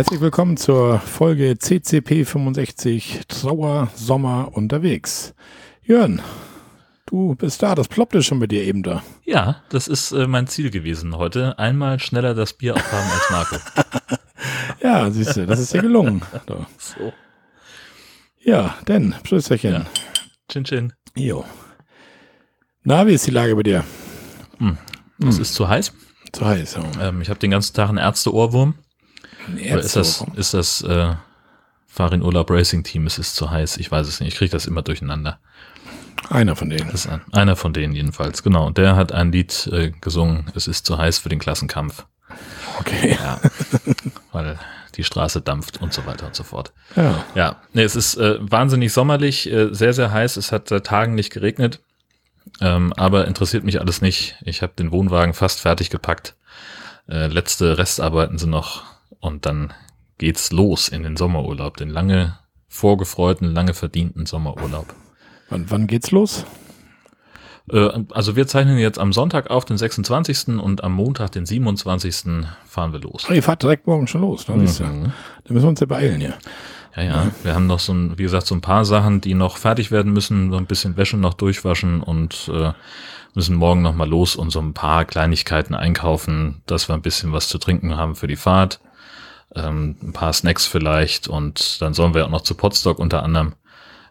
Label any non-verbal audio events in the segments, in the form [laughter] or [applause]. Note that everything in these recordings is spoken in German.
Herzlich willkommen zur Folge CCP 65 Trauer Sommer unterwegs. Jörn, du bist da, das ploppte schon bei dir eben da. Ja, das ist äh, mein Ziel gewesen heute. Einmal schneller das Bier aufhaben als Marco. [laughs] ja, siehst du, das ist dir gelungen. So. Ja, denn, Prösterchen. Ja. Chin Chin. Jo. Na, wie ist die Lage bei dir? Hm. Es hm. ist zu heiß. Zu heiß, ja. Ähm, ich habe den ganzen Tag einen Ärzte-Ohrwurm. Oder ist das, ist das äh, Farin Urlaub Racing Team? Es ist zu heiß. Ich weiß es nicht. Ich kriege das immer durcheinander. Einer von denen. Das ist ein, einer von denen jedenfalls, genau. Und der hat ein Lied äh, gesungen, es ist zu heiß für den Klassenkampf. Okay. Ja. [laughs] Weil die Straße dampft und so weiter und so fort. Ja. Ja, nee, es ist äh, wahnsinnig sommerlich, äh, sehr, sehr heiß. Es hat seit Tagen nicht geregnet. Ähm, aber interessiert mich alles nicht. Ich habe den Wohnwagen fast fertig gepackt. Äh, letzte Restarbeiten sind noch und dann geht's los in den Sommerurlaub, den lange vorgefreuten, lange verdienten Sommerurlaub. Wann, wann geht's los? Äh, also wir zeichnen jetzt am Sonntag auf, den 26. und am Montag, den 27. fahren wir los. Oh, ihr fahrt direkt morgen schon los. Ne? Mhm. Ja, da müssen wir uns ja beeilen hier. Ja, ja, wir haben noch so ein, wie gesagt, so ein paar Sachen, die noch fertig werden müssen, so ein bisschen Wäsche noch durchwaschen und äh, müssen morgen noch mal los und so ein paar Kleinigkeiten einkaufen, dass wir ein bisschen was zu trinken haben für die Fahrt, ähm, ein paar Snacks vielleicht und dann sollen wir auch noch zu Potstock unter anderem.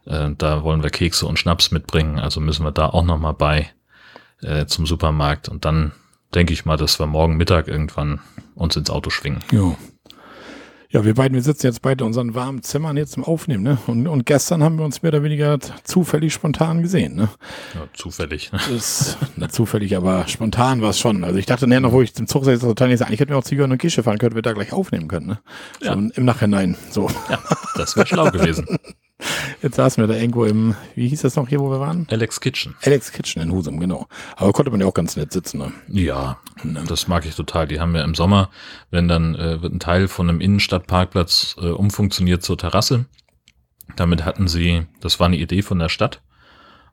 Äh, da wollen wir Kekse und Schnaps mitbringen, also müssen wir da auch noch mal bei äh, zum Supermarkt und dann denke ich mal, dass wir morgen Mittag irgendwann uns ins Auto schwingen. Jo. Ja, wir beiden, wir sitzen jetzt beide in unseren warmen Zimmern hier zum Aufnehmen, ne? Und, und gestern haben wir uns mehr oder weniger zufällig spontan gesehen, ne? Ja, zufällig. Ne? ist, na, zufällig, aber spontan war es schon. Also ich dachte näher noch, wo ich zum Zug total nicht eigentlich hätten wir auch Zigarren und Kische fahren können, wir da gleich aufnehmen können, ne? Ja. So, Im Nachhinein, so. Ja, das wäre schlau gewesen. [laughs] Jetzt saßen wir da irgendwo im, wie hieß das noch hier, wo wir waren? Alex Kitchen. Alex Kitchen in Husum, genau. Aber konnte man ja auch ganz nett sitzen. Ne? Ja, ne? das mag ich total. Die haben ja im Sommer, wenn dann äh, wird ein Teil von einem Innenstadtparkplatz äh, umfunktioniert zur Terrasse. Damit hatten sie, das war eine Idee von der Stadt.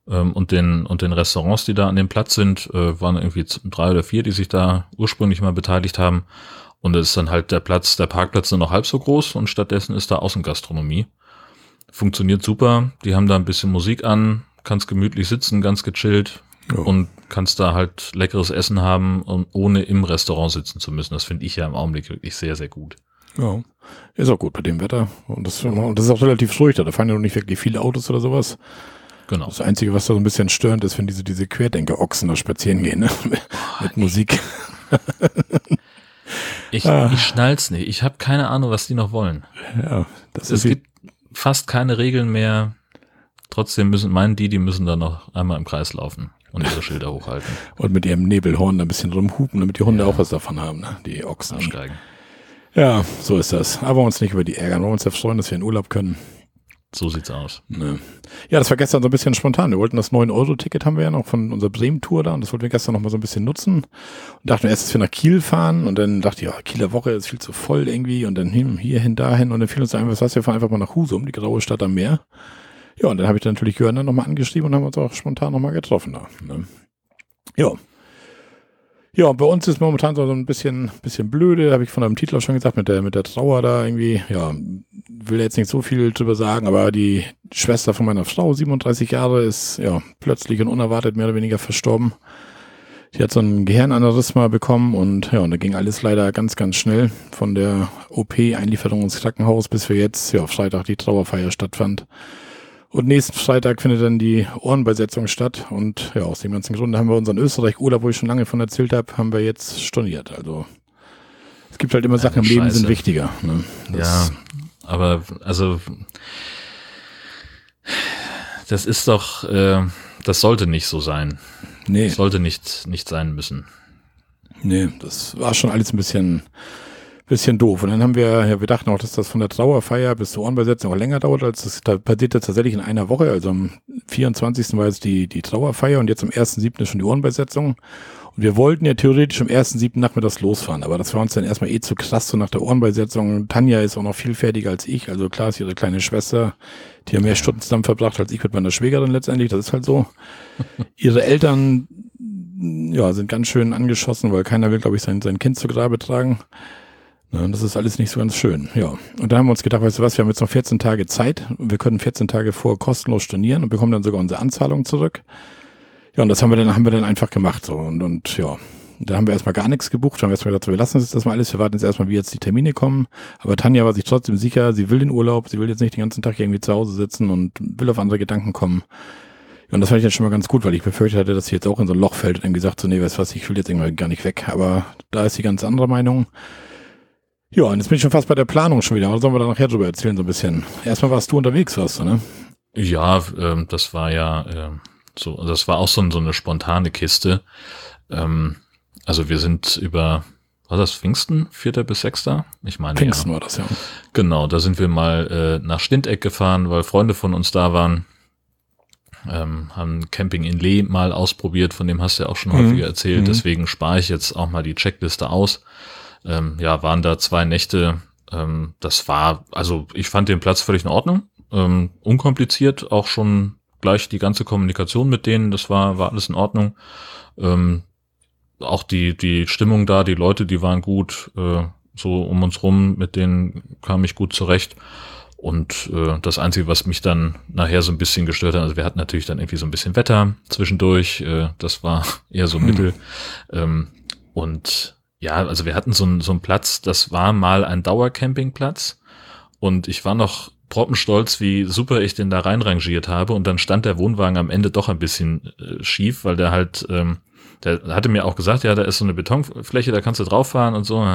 Ähm, und den, und den Restaurants, die da an dem Platz sind, äh, waren irgendwie drei oder vier, die sich da ursprünglich mal beteiligt haben. Und es ist dann halt der Platz, der Parkplatz nur noch halb so groß und stattdessen ist da Außengastronomie funktioniert super. Die haben da ein bisschen Musik an, kannst gemütlich sitzen, ganz gechillt ja. und kannst da halt leckeres Essen haben, und ohne im Restaurant sitzen zu müssen. Das finde ich ja im Augenblick wirklich sehr, sehr gut. Ja, ist auch gut bei dem Wetter. Und das, und das ist auch relativ ruhig da. Da fahren ja noch nicht wirklich viele Autos oder sowas. Genau. Das Einzige, was da so ein bisschen störend ist, wenn diese, diese Querdenker-Ochsen da spazieren gehen, ne? [laughs] mit, mit Musik. ich, ah. ich schnall's nicht. Ich habe keine Ahnung, was die noch wollen. Ja, das es ist gibt fast keine Regeln mehr. Trotzdem müssen, meinen die, die müssen da noch einmal im Kreis laufen und ihre [laughs] Schilder hochhalten. Und mit ihrem Nebelhorn ein bisschen rumhupen, damit die Hunde ja. auch was davon haben, ne? die Ochsen. Ja, so ist das. Aber uns nicht über die ärgern. Wir wollen uns ja freuen, dass wir in Urlaub können. So sieht's aus. Ne. Ja, das war gestern so ein bisschen spontan. Wir wollten das 9-Euro-Ticket haben wir ja noch von unserer Bremen-Tour da und das wollten wir gestern noch mal so ein bisschen nutzen. Und dachten erst, dass wir nach Kiel fahren und dann dachte ich, ja, Kieler Woche ist viel zu voll irgendwie und dann hin, hierhin, dahin und dann fiel uns einfach, was heißt, wir fahren einfach mal nach Husum, die graue Stadt am Meer. Ja, und dann habe ich dann natürlich Jörn dann nochmal angeschrieben und haben uns auch spontan nochmal getroffen da. Ne? Ja, ja, bei uns ist momentan so ein bisschen, bisschen blöde, habe ich von einem Titel auch schon gesagt, mit der, mit der Trauer da irgendwie, ja, will jetzt nicht so viel drüber sagen, aber die Schwester von meiner Frau, 37 Jahre, ist ja plötzlich und unerwartet mehr oder weniger verstorben. Die hat so ein Gehirnaneurysma bekommen und ja, und da ging alles leider ganz, ganz schnell von der OP-Einlieferung ins Krankenhaus, bis wir jetzt, ja, Freitag die Trauerfeier stattfand. Und nächsten Freitag findet dann die Ohrenbeisetzung statt. Und ja, aus dem ganzen Grund haben wir unseren Österreich-Urlaub, wo ich schon lange von erzählt habe, haben wir jetzt storniert. Also es gibt halt immer Sachen im Leben, sind wichtiger. Ne? Ja, aber also das ist doch, äh, das sollte nicht so sein. Nee. Das sollte nicht, nicht sein müssen. Nee, das war schon alles ein bisschen bisschen doof. Und dann haben wir, ja, wir dachten auch, dass das von der Trauerfeier bis zur Ohrenbesetzung auch länger dauert, als das da passiert das tatsächlich in einer Woche. Also am 24. war jetzt die, die Trauerfeier und jetzt am 1.7. ist schon die Ohrenbesetzung. Und wir wollten ja theoretisch am 1.7. nachmittags losfahren, aber das war uns dann erstmal eh zu krass, so nach der Ohrenbeisetzung. Tanja ist auch noch viel fertiger als ich, also klar ist ihre kleine Schwester, die hat mehr Stunden zusammen verbracht als ich mit meiner Schwägerin letztendlich, das ist halt so. [laughs] ihre Eltern, ja, sind ganz schön angeschossen, weil keiner will, glaube ich, sein, sein Kind zu Grabe tragen. Das ist alles nicht so ganz schön. Ja. Und da haben wir uns gedacht, weißt du was, wir haben jetzt noch 14 Tage Zeit und wir können 14 Tage vor kostenlos stornieren und bekommen dann sogar unsere Anzahlung zurück. Ja, und das haben wir dann, haben wir dann einfach gemacht. So. Und, und ja, da haben wir erstmal gar nichts gebucht. Haben wir erstmal gesagt, wir lassen das mal alles. Wir warten jetzt erstmal, wie jetzt die Termine kommen. Aber Tanja war sich trotzdem sicher, sie will den Urlaub, sie will jetzt nicht den ganzen Tag irgendwie zu Hause sitzen und will auf andere Gedanken kommen. Ja, und das fand ich jetzt schon mal ganz gut, weil ich befürchtet hatte, dass sie jetzt auch in so ein Loch fällt und dann gesagt so, nee, weißt du was, ich will jetzt irgendwie gar nicht weg. Aber da ist sie ganz andere Meinung. Ja, und jetzt bin ich schon fast bei der Planung schon wieder. Was sollen wir da nachher drüber erzählen, so ein bisschen? Erstmal warst du unterwegs, warst du, ne? Ja, ähm, das war ja äh, so, das war auch so, so eine spontane Kiste. Ähm, also wir sind über, war das Pfingsten, vierter bis sechster? Ich meine, Pfingsten ja. war das, ja. Genau, da sind wir mal äh, nach Stindeck gefahren, weil Freunde von uns da waren. Ähm, haben Camping in Lee mal ausprobiert, von dem hast du ja auch schon mhm. häufiger erzählt. Mhm. Deswegen spare ich jetzt auch mal die Checkliste aus. Ähm, ja, waren da zwei Nächte. Ähm, das war, also ich fand den Platz völlig in Ordnung. Ähm, unkompliziert, auch schon gleich die ganze Kommunikation mit denen, das war, war alles in Ordnung. Ähm, auch die, die Stimmung da, die Leute, die waren gut, äh, so um uns rum, mit denen kam ich gut zurecht. Und äh, das Einzige, was mich dann nachher so ein bisschen gestört hat, also wir hatten natürlich dann irgendwie so ein bisschen Wetter zwischendurch, äh, das war [laughs] eher so hm. mittel. Ähm, und ja, also wir hatten so, ein, so einen Platz, das war mal ein Dauercampingplatz. Und ich war noch proppenstolz, wie super ich den da reinrangiert habe. Und dann stand der Wohnwagen am Ende doch ein bisschen äh, schief, weil der halt ähm, der hatte mir auch gesagt, ja, da ist so eine Betonfläche, da kannst du drauf fahren und so.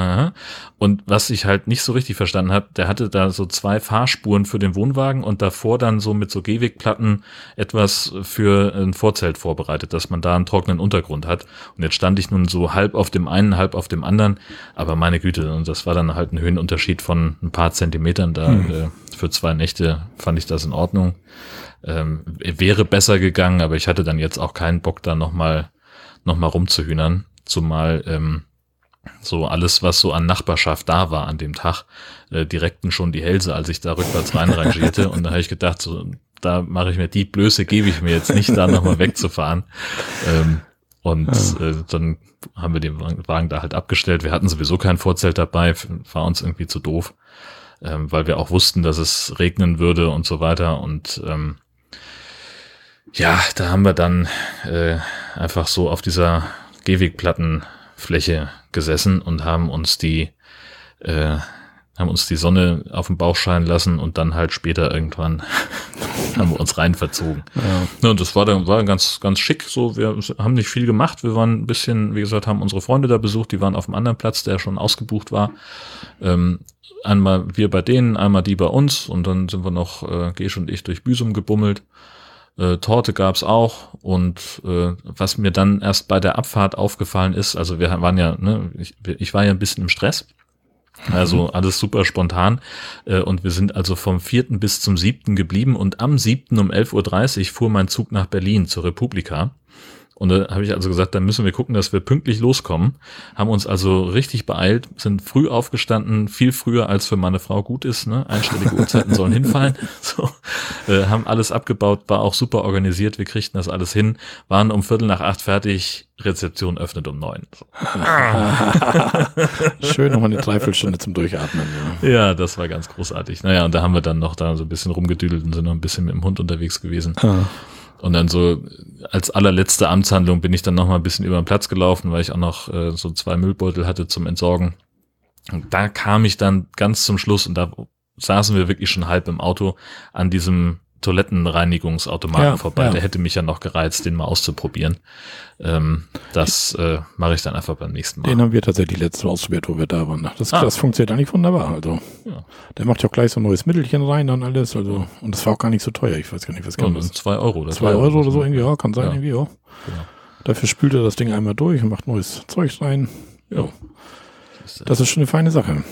Und was ich halt nicht so richtig verstanden habe, der hatte da so zwei Fahrspuren für den Wohnwagen und davor dann so mit so Gehwegplatten etwas für ein Vorzelt vorbereitet, dass man da einen trockenen Untergrund hat. Und jetzt stand ich nun so halb auf dem einen, halb auf dem anderen. Aber meine Güte, und das war dann halt ein Höhenunterschied von ein paar Zentimetern da. Hm. Äh, für zwei Nächte fand ich das in Ordnung. Ähm, wäre besser gegangen, aber ich hatte dann jetzt auch keinen Bock, da nochmal nochmal rumzuhühnern. Zumal ähm, so alles, was so an Nachbarschaft da war an dem Tag, äh, direkten schon die Hälse, als ich da rückwärts reinrangierte. Und da habe ich gedacht, so, da mache ich mir die Blöße, gebe ich mir jetzt nicht, da nochmal wegzufahren. Ähm, und äh, dann haben wir den Wagen da halt abgestellt. Wir hatten sowieso kein Vorzelt dabei, war uns irgendwie zu doof, ähm, weil wir auch wussten, dass es regnen würde und so weiter. Und ähm, ja, da haben wir dann äh, einfach so auf dieser Gehwegplattenfläche gesessen und haben uns die äh, haben uns die Sonne auf den Bauch scheinen lassen und dann halt später irgendwann [laughs] haben wir uns rein verzogen. Ja. und das war dann war ganz ganz schick. So, wir haben nicht viel gemacht. Wir waren ein bisschen, wie gesagt, haben unsere Freunde da besucht. Die waren auf einem anderen Platz, der schon ausgebucht war. Ähm, einmal wir bei denen, einmal die bei uns und dann sind wir noch äh, Gesch und ich durch Büsum gebummelt. Äh, Torte gab's auch und äh, was mir dann erst bei der Abfahrt aufgefallen ist, also wir waren ja, ne, ich, ich war ja ein bisschen im Stress, also mhm. alles super spontan. Äh, und wir sind also vom vierten bis zum siebten geblieben und am siebten um 11.30 Uhr fuhr mein Zug nach Berlin zur Republika. Und da habe ich also gesagt, dann müssen wir gucken, dass wir pünktlich loskommen. Haben uns also richtig beeilt, sind früh aufgestanden, viel früher als für meine Frau gut ist. Ne? Einstellige Uhrzeiten sollen hinfallen. [laughs] So, äh, haben alles abgebaut, war auch super organisiert. Wir kriegten das alles hin, waren um Viertel nach acht fertig. Rezeption öffnet um neun. So. [laughs] Schön nochmal eine Dreiviertelstunde zum Durchatmen. Ja. ja, das war ganz großartig. Naja, und da haben wir dann noch da so ein bisschen rumgedüdelt und sind noch ein bisschen mit dem Hund unterwegs gewesen. Ah. Und dann so als allerletzte Amtshandlung bin ich dann noch mal ein bisschen über den Platz gelaufen, weil ich auch noch äh, so zwei Müllbeutel hatte zum Entsorgen. Und da kam ich dann ganz zum Schluss und da saßen wir wirklich schon halb im Auto an diesem Toilettenreinigungsautomaten ja, vorbei. Ja. Der hätte mich ja noch gereizt, den mal auszuprobieren. Ähm, das äh, mache ich dann einfach beim nächsten Mal. Den haben wir tatsächlich letztes Mal ausprobiert, wo wir da waren. Das, ah. das funktioniert eigentlich wunderbar. Also ja. der macht ja auch gleich so ein neues Mittelchen rein und alles. Also und das war auch gar nicht so teuer. Ich weiß gar nicht, was kann das? Zwei Euro. Das zwei Euro oder so irgendwie, ja, kann sein irgendwie, ja. Genau. Dafür spült er das Ding einmal durch und macht neues Zeug rein. Ja. Das ist schon eine feine Sache.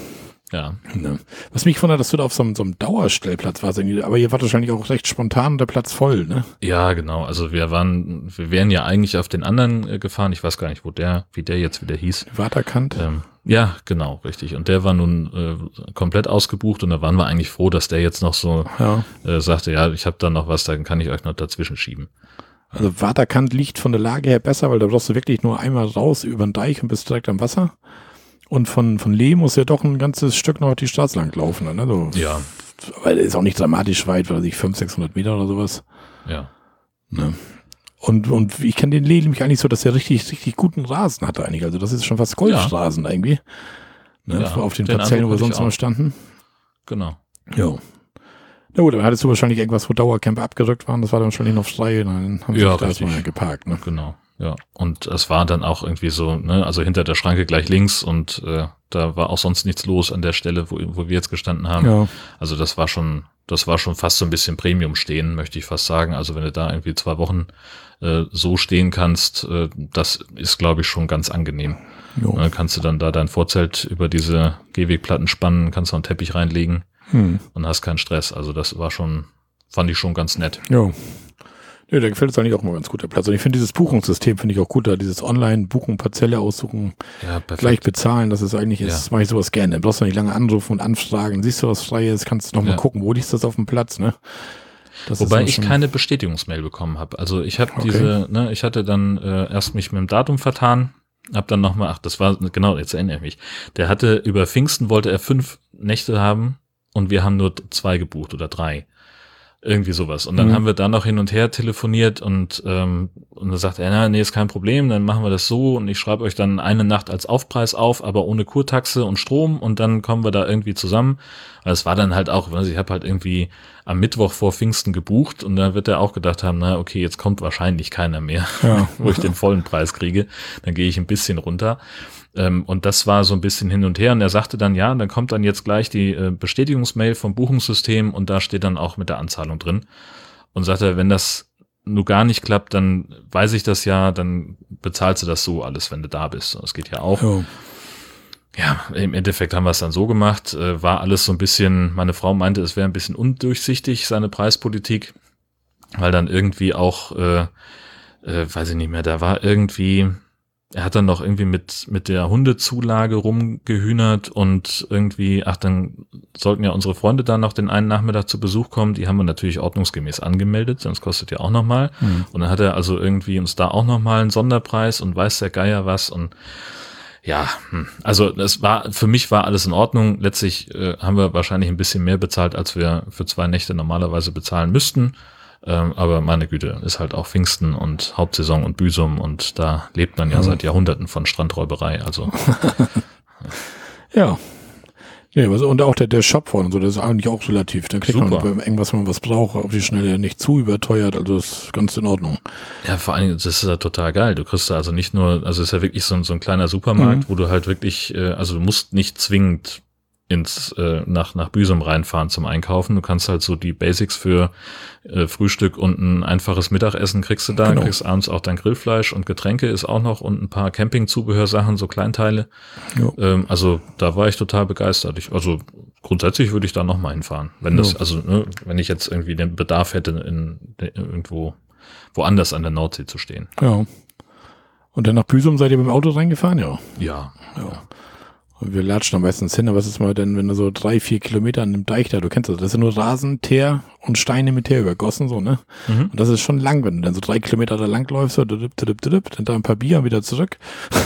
Ja. Ne. Was mich wundert, dass du da auf so einem, so einem Dauerstellplatz warst, aber ihr wart wahrscheinlich auch recht spontan der Platz voll, ne? Ja, genau. Also wir waren, wir wären ja eigentlich auf den anderen äh, gefahren. Ich weiß gar nicht, wo der, wie der jetzt wieder hieß. Waterkant? Ähm, ja, genau, richtig. Und der war nun äh, komplett ausgebucht und da waren wir eigentlich froh, dass der jetzt noch so ja. äh, sagte, ja, ich habe da noch was, dann kann ich euch noch dazwischen schieben. Also Waterkant liegt von der Lage her besser, weil da brauchst du wirklich nur einmal raus über den Deich und bist direkt am Wasser. Und von, von Lee muss ja doch ein ganzes Stück noch die Straße lang laufen. Ne? So, Ja, Weil ist auch nicht dramatisch weit, weil ich 500, 600 Meter oder sowas. ja. Ne? Und, und ich kenne den Lee nämlich eigentlich so, dass er richtig, richtig guten Rasen hatte eigentlich. Also das ist schon fast Golfstraßen irgendwie. Ne? Ja, auf den den Parzellen, wo wir sonst auch. standen. Genau. Ja. Na gut, dann hattest du wahrscheinlich irgendwas, wo Dauercamper abgerückt waren. Das war dann wahrscheinlich noch frei. Dann haben sie Ja, sich da erstmal geparkt. Ne? Genau, ja. Und es war dann auch irgendwie so, ne, also hinter der Schranke gleich links und äh, da war auch sonst nichts los an der Stelle, wo, wo wir jetzt gestanden haben. Ja. Also das war schon, das war schon fast so ein bisschen Premium stehen, möchte ich fast sagen. Also wenn du da irgendwie zwei Wochen äh, so stehen kannst, äh, das ist, glaube ich, schon ganz angenehm. Jo. Dann kannst du dann da dein Vorzelt über diese Gehwegplatten spannen, kannst noch einen Teppich reinlegen Hm. und hast keinen Stress. Also das war schon, fand ich schon ganz nett. Nee, da gefällt es eigentlich auch mal ganz gut, der Platz. Und ich finde dieses Buchungssystem finde ich auch gut, da dieses Online-Buchen, Parzelle aussuchen, Ja, gleich bezahlen, das ist eigentlich, Ja. ist, mache ich sowas gerne. Da brauchst du nicht lange anrufen und anfragen. Siehst du was Freies, kannst du noch mal Ja. gucken, wo liegt das auf dem Platz, ne? Das Wobei ich keine Bestätigungsmail bekommen habe. Also ich habe Okay. diese, ne, ich hatte dann äh, erst mich mit dem Datum vertan, hab dann nochmal, ach, das war, genau, jetzt erinnere ich mich. Der hatte über Pfingsten wollte er fünf Nächte haben und wir haben nur zwei gebucht oder drei. Irgendwie sowas. Und dann Mhm. haben wir da noch hin und her telefoniert und, ähm, und dann sagt er, na, nee, ist kein Problem, dann machen wir das so und ich schreibe euch dann eine Nacht als Aufpreis auf, aber ohne Kurtaxe und Strom und dann kommen wir da irgendwie zusammen. Aber es war dann halt auch, also ich habe halt irgendwie am Mittwoch vor Pfingsten gebucht und da wird er auch gedacht haben, na okay, jetzt kommt wahrscheinlich keiner mehr, Ja. [laughs] wo ich den vollen Preis kriege. Dann gehe ich ein bisschen runter. Ähm, und das war so ein bisschen hin und her. Und er sagte dann, ja, dann kommt dann jetzt gleich die äh, Bestätigungsmail vom Buchungssystem und da steht dann auch mit der Anzahlung drin. Und sagte, wenn das nur gar nicht klappt, dann weiß ich das ja, dann bezahlst du das so alles, wenn du da bist. Das geht ja auch. Ja. Ja, im Endeffekt haben wir es dann so gemacht, äh, war alles so ein bisschen, meine Frau meinte, es wäre ein bisschen undurchsichtig, seine Preispolitik, weil dann irgendwie auch, äh, äh, weiß ich nicht mehr, da war irgendwie, er hat dann noch irgendwie mit, mit der Hundezulage rumgehühnert und irgendwie, ach, dann sollten ja unsere Freunde dann noch den einen Nachmittag zu Besuch kommen, die haben wir natürlich ordnungsgemäß angemeldet, sonst kostet ja auch nochmal. Hm. Und dann hat er also irgendwie uns da auch nochmal einen Sonderpreis und weiß der Geier was und ja, hm. also das war für mich war alles in Ordnung. Letztlich äh, haben wir wahrscheinlich ein bisschen mehr bezahlt, als wir für zwei Nächte normalerweise bezahlen müssten. Ähm, aber meine Güte, ist halt auch Pfingsten und Hauptsaison und Büsum und da lebt man ja, Ja. seit Jahrhunderten von Strandräuberei. Also [laughs] Ja. Ja, also, und auch der, der Shop vorne und so, das ist eigentlich auch relativ. Da kriegt man Super. irgendwas, wenn man was braucht, auf die Schnelle nicht zu überteuert, also ist ganz in Ordnung. ja, vor allen Dingen, das ist ja total geil. Du kriegst da also nicht nur, also es ist ja wirklich so, ein- so ein kleiner Supermarkt, Mhm. wo du halt wirklich, äh, also du musst nicht zwingend ins äh, nach nach Büsum reinfahren zum Einkaufen. Du kannst halt so die Basics für äh, Frühstück und ein einfaches Mittagessen kriegst du da. Genau. Kriegst abends auch dein Grillfleisch und Getränke ist auch noch und ein paar Campingzubehörsachen, so Kleinteile. Ja. Ähm, also da war ich total begeistert. Ich, also grundsätzlich würde ich da noch mal hinfahren, wenn das Ja. also ne, wenn ich jetzt irgendwie den Bedarf hätte in, in irgendwo woanders an der Nordsee zu stehen. Ja. Und dann nach Büsum seid ihr mit dem Auto reingefahren? Ja. Ja. Ja. Und wir latschen am meisten hin, aber was ist mal denn, wenn du so drei, vier Kilometer an dem Deich da, du kennst das, das sind nur Rasen, Teer und Steine mit Teer übergossen, so, ne? Mhm. Und das ist schon lang, wenn du dann so drei Kilometer da lang läufst, so, dudip, dudip, dudip, dann da ein paar Bier wieder zurück. [laughs]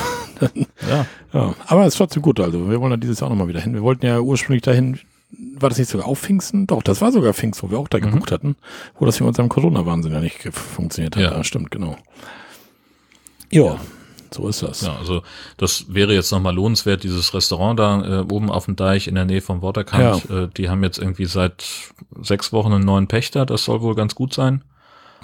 Ja. Ja, aber es ist trotzdem gut, also wir wollen da dieses Jahr auch nochmal wieder hin. Wir wollten ja ursprünglich dahin, war das nicht sogar auf Pfingsten? Doch, das war sogar Pfingsten, wo wir auch da Mhm. gebucht hatten, wo das mit unserem Corona-Wahnsinn ja nicht funktioniert hat. Ja. Ja, stimmt, genau. Ja, so ist das. Ja, also das wäre jetzt nochmal lohnenswert, dieses Restaurant da äh, oben auf dem Deich in der Nähe vom Waterkant. Äh, die haben jetzt irgendwie seit sechs Wochen einen neuen Pächter, das soll wohl ganz gut sein.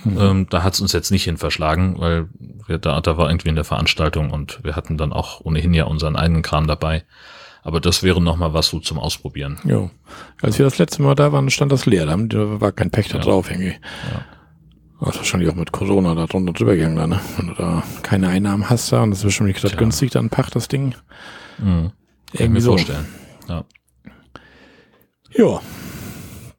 Mhm. Ähm, da hat es uns jetzt nicht hin verschlagen, weil wir da, da war irgendwie in der Veranstaltung und wir hatten dann auch ohnehin ja unseren eigenen Kram dabei. Aber das wäre nochmal was so zum Ausprobieren. Ja. Als wir das letzte Mal da waren, stand das leer. Da war kein Pächter Ja. drauf irgendwie. Das ist wahrscheinlich auch mit Corona da drunter drüber gegangen, da, ne? Wenn du da keine Einnahmen hast da und das ist bestimmt nicht gerade günstig, dann Pacht das Ding. Mhm. Irgendwie so. vorstellen. Ja, Ja.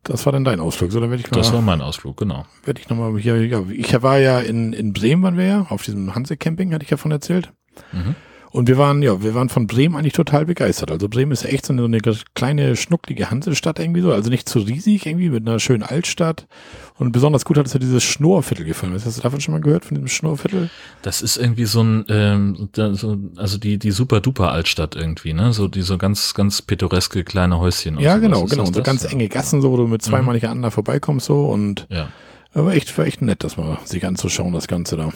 Das war dann dein Ausflug, so? Dann werde ich das war mal, mein Ausflug, genau. werde ich nochmal hier, ja, ich war ja in, in Bremen, waren wir ja, auf diesem Hanse-Camping, hatte ich ja von erzählt. Mhm. Und wir waren, ja, wir waren von Bremen eigentlich total begeistert. Also Bremen ist echt so eine, eine kleine, schnucklige Hansestadt irgendwie so. Also nicht zu riesig irgendwie, mit einer schönen Altstadt. Und besonders gut hat es ja dieses Schnurrviertel gefallen. Hast du davon schon mal gehört, von diesem Schnurrviertel? Das ist irgendwie so ein, ähm, so, also die, die super-duper Altstadt irgendwie, ne? So die so ganz, ganz pittoreske kleine Häuschen. Ja, genau, genau. Und so ganz enge Gassen, so, wo du mit zweimal mhm. nicht aneinander vorbeikommst, so. Und ja. aber echt, war echt nett, das mal sich anzuschauen, das Ganze da.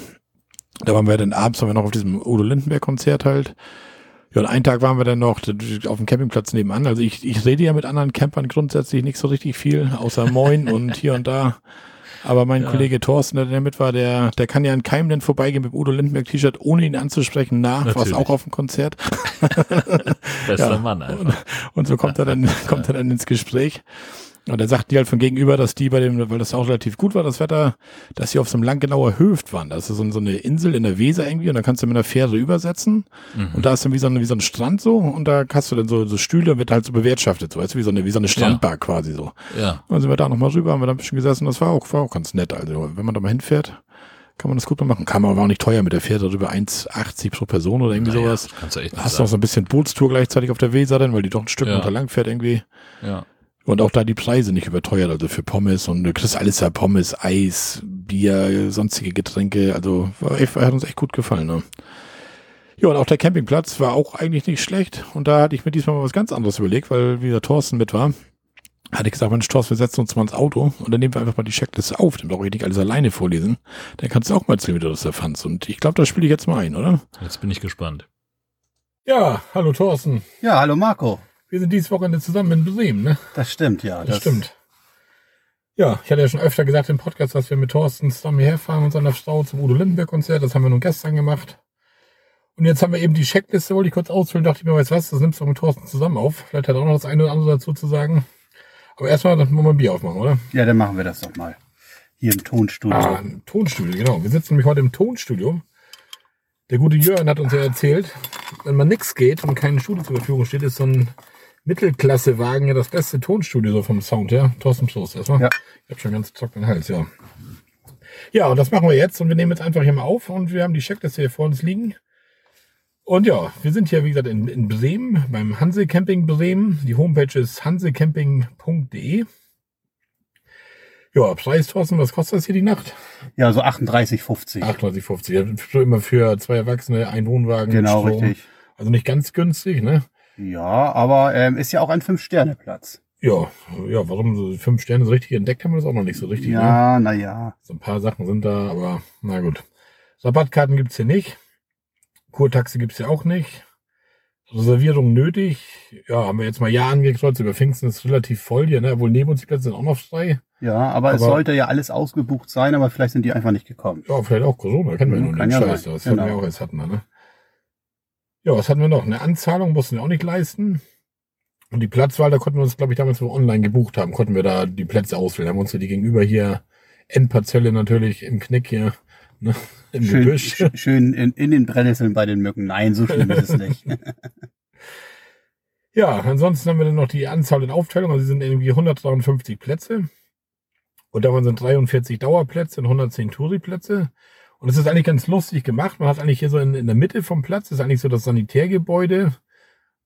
Da waren wir dann abends, waren wir noch auf diesem Udo Lindenberg Konzert halt. Ja, und einen Tag waren wir dann noch auf dem Campingplatz nebenan. Also ich, ich rede ja mit anderen Campern grundsätzlich nicht so richtig viel, außer Moin [laughs] und hier und da. Aber mein ja. Kollege Thorsten, der mit war, der, der kann ja in keinem denn vorbeigehen mit Udo Lindenberg T-Shirt, ohne ihn anzusprechen, nach, Natürlich. was auch auf dem Konzert. [laughs] Bester ja. Mann, einfach. Und, und so kommt er dann, [laughs] kommt er dann ins Gespräch. Und dann sagten die halt von gegenüber, dass die bei dem, weil das auch relativ gut war, das Wetter, dass sie auf so einem Langgenauer Höft waren. Das ist so, so eine Insel in der Weser irgendwie und da kannst du mit einer Fähre übersetzen. Mhm. Und da ist dann wie so, ein, wie so ein Strand so und da hast du dann so, so Stühle und wird halt so bewirtschaftet, so weißt du, wie so eine, wie so eine Strandbar ja. quasi so. Ja. Und dann sind wir da nochmal rüber, haben wir da ein bisschen gesessen, das war auch, war auch ganz nett. Also, wenn man da mal hinfährt, kann man das gut machen. Kann man aber auch nicht teuer mit der Fähre darüber 1,80 pro Person oder irgendwie naja, sowas. Kannst du echt Hast du noch so ein bisschen Bootstour gleichzeitig auf der Weser denn, weil die doch ein Stück ja. unter lang fährt irgendwie. Ja. Und auch da die Preise nicht überteuert, also für Pommes und du kriegst alles ja Pommes, Eis, Bier, sonstige Getränke, also hat uns echt gut gefallen. Ne? Ja, und auch der Campingplatz war auch eigentlich nicht schlecht. Und da hatte ich mir diesmal mal was ganz anderes überlegt, weil wie der Thorsten mit war, hatte ich gesagt, Mensch, Thorsten, wir setzen uns mal ins Auto und dann nehmen wir einfach mal die Checkliste auf. Dann brauche ich nicht alles alleine vorlesen. Dann kannst du auch mal erzählen, wie du das erfandst. Und ich glaube, das spiele ich jetzt mal ein, oder? Jetzt bin ich gespannt. Ja, hallo Thorsten. Ja, hallo Marco. Wir sind dieses Wochenende zusammen in Bremen, ne? Das stimmt, ja. Das, das, stimmt. Ja, ich hatte ja schon öfter gesagt im Podcast, dass wir mit Thorsten zusammen hierher fahren und seiner Frau zum Udo Lindenberg Konzert. Das haben wir nun gestern gemacht. Und jetzt haben wir eben die Checkliste, wollte ich kurz ausfüllen, dachte ich mir, weißt was, das nimmst du mit Thorsten zusammen auf. Vielleicht hat er auch noch das eine oder andere dazu zu sagen. Aber erstmal, dann wollen wir ein Bier aufmachen, oder? Ja, dann machen wir das doch mal. Hier im Tonstudio. Ah, Tonstudio, genau. Wir sitzen nämlich heute im Tonstudio. Der gute Jörn hat uns ja erzählt, wenn man nichts geht und kein Studio zur Verfügung steht, ist so ein Mittelklasse-Wagen ja das beste Tonstudio so vom Sound her. Thorsten Prost erstmal. Ja. Ich habe schon ganz trockenen Hals, ja. Ja, und das machen wir jetzt und wir nehmen jetzt einfach hier mal auf und wir haben die Checkliste hier vor uns liegen. Und ja, wir sind hier, wie gesagt, in, in Bremen, beim Hanse Camping Bremen. Die Homepage ist hansecamping.de. Ja, Preis, Thorsten, was kostet das hier die Nacht? Ja, so 38,50. 38,50. Immer für zwei Erwachsene, ein Wohnwagen. Genau, richtig. Also nicht ganz günstig, ne? Ja, aber ähm, ist ja auch ein Fünf-Sterne-Platz. Ja, ja, warum so fünf Sterne so richtig entdeckt haben wir das auch noch nicht so richtig. Ja, ne? naja. So ein paar Sachen sind da, aber na gut. Rabattkarten gibt's hier nicht. Kurtaxi gibt's hier auch nicht. Reservierung nötig. Ja, haben wir jetzt mal ja angekreuzt. Über Pfingsten ist relativ voll hier, ne? Obwohl neben uns die Plätze sind auch noch frei. Ja, aber, aber, es sollte ja alles ausgebucht sein, aber vielleicht sind die einfach nicht gekommen. Ja, vielleicht auch Corona, kennen wir ja, noch nicht. Ja Scheiß, das genau. wir auch erst hatten, ne? Ja, was hatten wir noch? Eine Anzahlung mussten wir auch nicht leisten. Und die Platzwahl, da konnten wir uns, glaube ich, damals, wo wir online gebucht haben, konnten wir da die Plätze auswählen. Haben uns ja die gegenüber hier, Endparzelle natürlich, im Knick hier, ne, im schön, Gebüsch. Schön in, in den Brennnesseln bei den Mücken. Nein, so schlimm ist es nicht. [laughs] ja, ansonsten haben wir dann noch die Anzahl in Aufteilung. Also sie sind irgendwie 153 Plätze. Und davon sind 43 Dauerplätze und 110 Touri-Plätze. Und es ist eigentlich ganz lustig gemacht. Man hat eigentlich hier so in, in der Mitte vom Platz, das ist eigentlich so das Sanitärgebäude.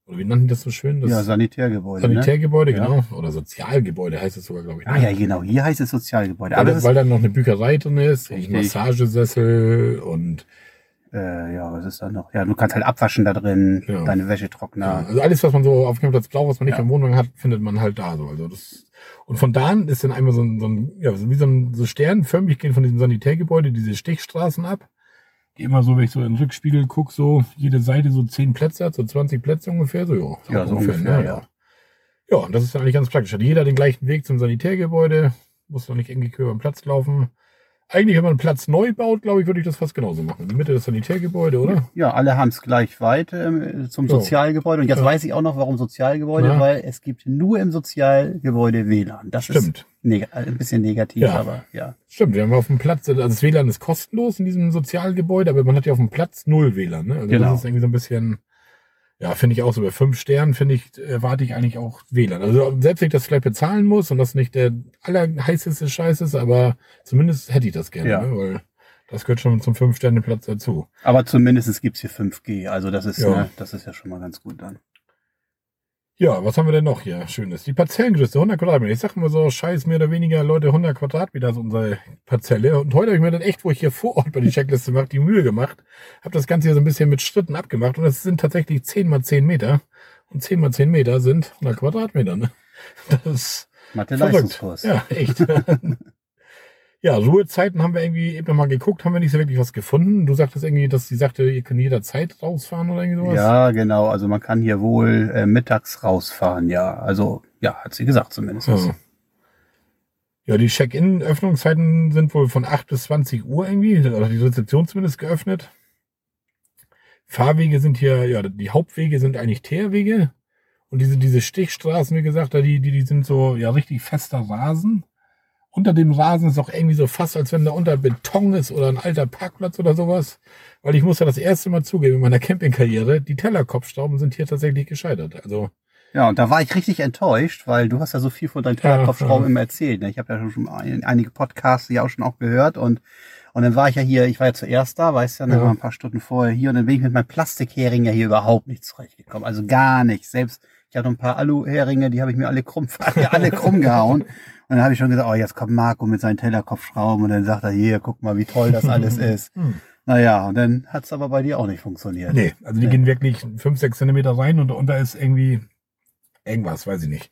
Oder wie nannten das so schön? Das ja, Sanitärgebäude. Ne? Sanitärgebäude, ne? genau. Ja. Oder Sozialgebäude heißt es sogar, glaube ich. Ne? Ah ja, genau. Hier heißt es Sozialgebäude. Weil, Aber weil dann noch eine Bücherei drin ist und Massagesessel und äh, ja, was ist da noch? Ja, du kannst halt abwaschen da drin, ja. deine Wäschetrockner. Ja, also alles, was man so auf dem Platz braucht, was man nicht ja. im Wohnwagen hat, findet man halt da so. Also das und von da an ist dann einmal so ein, so ein ja, wie so ein so sternförmig gehen von diesem Sanitärgebäude diese Stichstraßen ab. Immer so, wenn ich so in den Rückspiegel gucke, so jede Seite so zehn Plätze hat, so 20 Plätze ungefähr, so, ja. Ja, so ungefähr, ungefähr ne, ja. Ja, und das ist eigentlich ganz praktisch. Hat jeder den gleichen Weg zum Sanitärgebäude, muss doch nicht irgendwie über den Platz laufen. Eigentlich, wenn man einen Platz neu baut, glaube ich, würde ich das fast genauso machen. In die Mitte des Sanitärgebäude, oder? Ja, alle haben es gleich weit ähm, zum Sozialgebäude. Und jetzt ja. weiß ich auch noch, warum Sozialgebäude, ja. weil es gibt nur im Sozialgebäude WLAN. Das Stimmt. ist ein bisschen negativ, ja. aber ja. Stimmt, wir haben auf dem Platz, also das WLAN ist kostenlos in diesem Sozialgebäude, aber man hat ja auf dem Platz null WLAN. Ne? Also genau. das ist irgendwie so ein bisschen ja, finde ich auch so. Bei fünf Sternen, finde ich, erwarte ich eigentlich auch WLAN. Also selbst wenn ich das vielleicht bezahlen muss und das nicht der allerheißeste Scheiß ist, aber zumindest hätte ich das gerne, ja. ne? weil Das gehört schon zum Fünf-Sterne-Platz dazu. Aber zumindest gibt's hier 5G. Also das ist, Ja. ne, das ist ja schon mal ganz gut dann. Ja, was haben wir denn noch hier? Schönes. Die Parzellengröße, 100 Quadratmeter. Ich sag mal so, scheiß mehr oder weniger Leute, 100 Quadratmeter ist unsere Parzelle. Und heute habe ich mir dann echt, wo ich hier vor Ort bei die Checkliste mache, die Mühe gemacht. Habe das Ganze hier so ein bisschen mit Schritten abgemacht. Und es sind tatsächlich 10 mal 10 Meter. Und 10 mal 10 Meter sind 100 Quadratmeter. Ne? Das ist Mathe verrückt. Leistungskurs. Ja, echt. [laughs] [laughs] ja, Ruhezeiten haben wir irgendwie eben mal geguckt, haben wir nicht so wirklich was gefunden. Du sagtest irgendwie, dass sie sagte, ihr könnt jederzeit rausfahren oder irgendwie sowas. Ja, genau. Also man kann hier wohl äh, mittags rausfahren, ja. Also, ja, hat sie gesagt zumindest. Ja. Ja, die Check-in-Öffnungszeiten sind wohl von 8 bis 20 Uhr irgendwie, oder die Rezeption zumindest geöffnet. Fahrwege sind hier, ja, die Hauptwege sind eigentlich Teerwege. Und diese, diese Stichstraßen, wie gesagt, die, die, die sind so, ja, richtig fester Rasen. Unter dem Rasen ist auch irgendwie so fast, als wenn da unter Beton ist oder ein alter Parkplatz oder sowas. Weil ich muss ja das erste Mal zugeben in meiner Campingkarriere, die Tellerkopfstauben sind hier tatsächlich gescheitert. Also, Ja, und da war ich richtig enttäuscht, weil du hast ja so viel von deinen Ja, Tellerkopfschrauben ja. immer erzählt. Ne? Ich habe ja schon ein, einige Podcasts ja auch schon auch gehört und und dann war ich ja hier, ich war ja zuerst da, weißt dann Ja. war ein paar Stunden vorher hier und dann bin ich mit meinem Plastikhering ja hier überhaupt nicht zurechtgekommen. Also gar nicht. Selbst ich hatte ein paar Aluheringe, die habe ich mir alle krumm, [laughs] alle krumm gehauen. Und dann habe ich schon gesagt, oh, jetzt kommt Marco mit seinen Tellerkopfschrauben und dann sagt er, hier, guck mal, wie toll das alles [laughs] ist. hm. Naja, und dann hat's aber bei dir auch nicht funktioniert. Nee, also die Nee. gehen wirklich fünf, sechs Zentimeter rein und da ist irgendwie irgendwas, weiß ich nicht.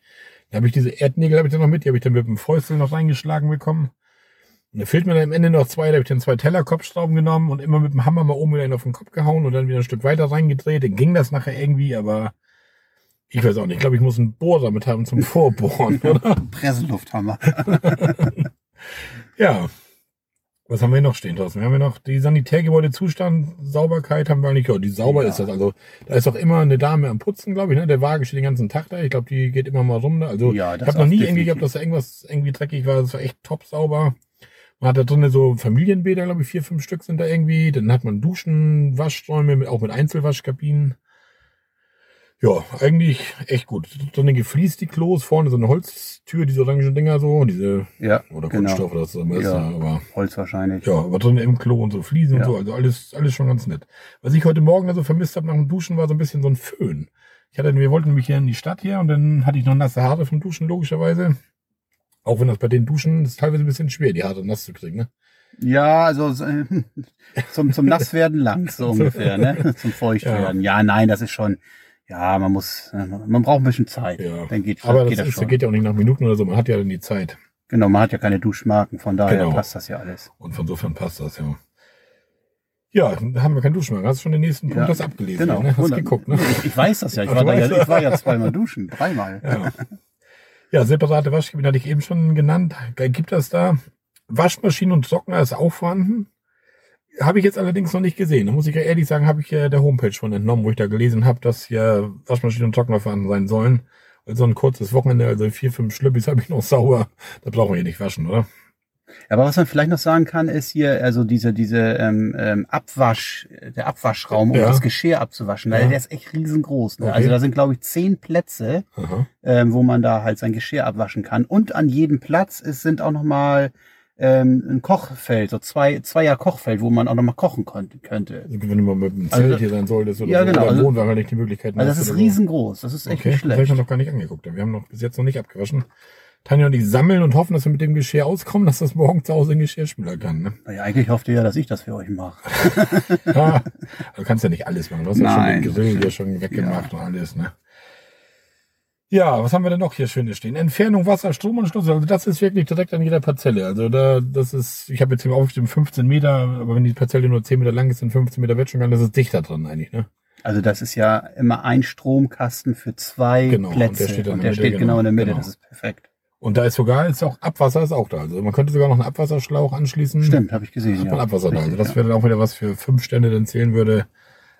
Da habe ich diese Erdnägel habe ich dann noch mit, die habe ich dann mit dem Fäustel noch reingeschlagen bekommen. Und da fehlt mir dann am Ende noch zwei, da habe ich dann zwei Tellerkopfschrauben genommen und immer mit dem Hammer mal oben wieder auf den Kopf gehauen und dann wieder ein Stück weiter reingedreht. Dann ging das nachher irgendwie, aber ich weiß auch nicht. Ich glaube, ich muss einen Bohrer mit haben zum Vorbohren, [laughs] oder? Presselufthammer. [laughs] Ja. Was haben wir noch stehen draußen? Wir haben ja noch die Sanitärgebäudezustand, Sauberkeit haben wir eigentlich, ja, die sauber Ja. ist das. Also da ist auch immer eine Dame am Putzen, glaube ich, ne? Der Wagen steht den ganzen Tag da. Ich glaube, die geht immer mal rum. Da. Also Ja, ich habe noch nie irgendwie gehabt, dass da irgendwas irgendwie dreckig war. Das war echt top sauber. Man hat da drinnen so Familienbäder, glaube ich, vier, fünf Stück sind da irgendwie. Dann hat man Duschen, Waschräume, mit, auch mit Einzelwaschkabinen. Ja, eigentlich echt gut. Drinnen gefliest die Klos, vorne so eine Holztür, diese orangen Dinger so, diese Ja, oder genau. Kunststoff oder das immer ist, Ja. ja, aber Holz wahrscheinlich. ja, aber drin im Klo und so Fliesen Ja. und so, also alles, alles schon ganz nett. Was ich heute Morgen also vermisst habe nach dem Duschen, war so ein bisschen so ein Föhn. Ich hatte, wir wollten nämlich hier in die Stadt hier und dann hatte ich noch nasse Haare vom Duschen, logischerweise. Auch wenn das bei den Duschen das ist teilweise ein bisschen schwer, die Haare nass zu kriegen, ne? Ja, also so, [laughs] zum, zum Nasswerden lang, so [laughs] ungefähr, ne? Zum Feuchtwerden. Ja. nein, das ist schon, ja, man muss, man braucht ein bisschen Zeit. Ja. Dann geht, Aber geht das, das ist, schon. geht ja auch nicht nach Minuten oder so, man hat ja dann die Zeit. Genau, man hat ja keine Duschmarken, von daher Genau. passt das ja alles. Und von insofern passt das, ja. Ja, da haben wir keinen Duschmarkt. Hast du schon den nächsten Punkt Ja, das abgelesen? Genau. Ne? Hast geguckt, ne? Ich, ich weiß das ja. Ich war, da ja, ich war ja zweimal duschen, dreimal. Ja. ja, separate Waschkabine hatte ich eben schon genannt. Gibt das da? Waschmaschine und Trockner ist auch vorhanden. Habe ich jetzt allerdings noch nicht gesehen. Da muss ich ja ehrlich sagen, habe ich ja der Homepage von entnommen, wo ich da gelesen habe, dass hier Waschmaschine und Trockner vorhanden sein sollen. Also ein kurzes Wochenende, also vier, fünf Schlüppis habe ich noch [laughs] sauber. Da brauchen wir hier nicht waschen, oder? Aber was man vielleicht noch sagen kann, ist hier, also diese, diese ähm, ähm, Abwasch, der Abwaschraum, um Ja. das Geschirr abzuwaschen, weil Ja. der ist echt riesengroß. Ne? Okay. Also da sind, glaube ich, zehn Plätze, Aha. ähm, wo man da halt sein Geschirr abwaschen kann. Und an jedem Platz ist, sind auch nochmal ähm, ein Kochfeld, so zwei, zweier Kochfeld, wo man auch nochmal kochen konnte, könnte. Also wenn du mal mit dem Zelt Also- hier sein solltest oder Ja, so, genau, oder also- Wohnwagen halt nicht die Möglichkeit Also das hast ist oder so. riesengroß, das ist echt Okay, nicht das habe ich schlecht. noch gar nicht angeguckt. Wir haben noch bis jetzt noch nicht abgewaschen. Tanja und ich sammeln und hoffen, dass wir mit dem Geschirr auskommen, dass das morgen zu Hause in Geschirrspüler kann. Ne? Naja, eigentlich hofft ihr ja, dass ich das für euch mache. [laughs] Ja, du kannst ja nicht alles machen. Du hast ja schon Nein, den Grill das hier schon weggemacht und alles. Ne? Ja, was haben wir denn noch hier Schönes stehen? Entfernung, Wasser, Strom und Schluss. Also das ist wirklich direkt an jeder Parzelle. Also da, das ist, ich habe jetzt hier aufgestimmt 15 Meter, aber wenn die Parzelle nur 10 Meter lang ist, sind 15 Meter wird schon gar, das ist dichter dran eigentlich. Ne? Also das ist ja immer ein Stromkasten für zwei Genau, und Plätze. der steht und der der steht Mitte, genau in der Mitte, genau. das ist perfekt. Und da ist sogar, ist auch Abwasser ist auch da. Also man könnte sogar noch einen Abwasserschlauch anschließen. Stimmt, habe ich gesehen. Hat Ja. man Abwasser da. Also Richtig, das ja. wäre dann auch wieder was für fünf Stände dann zählen würde.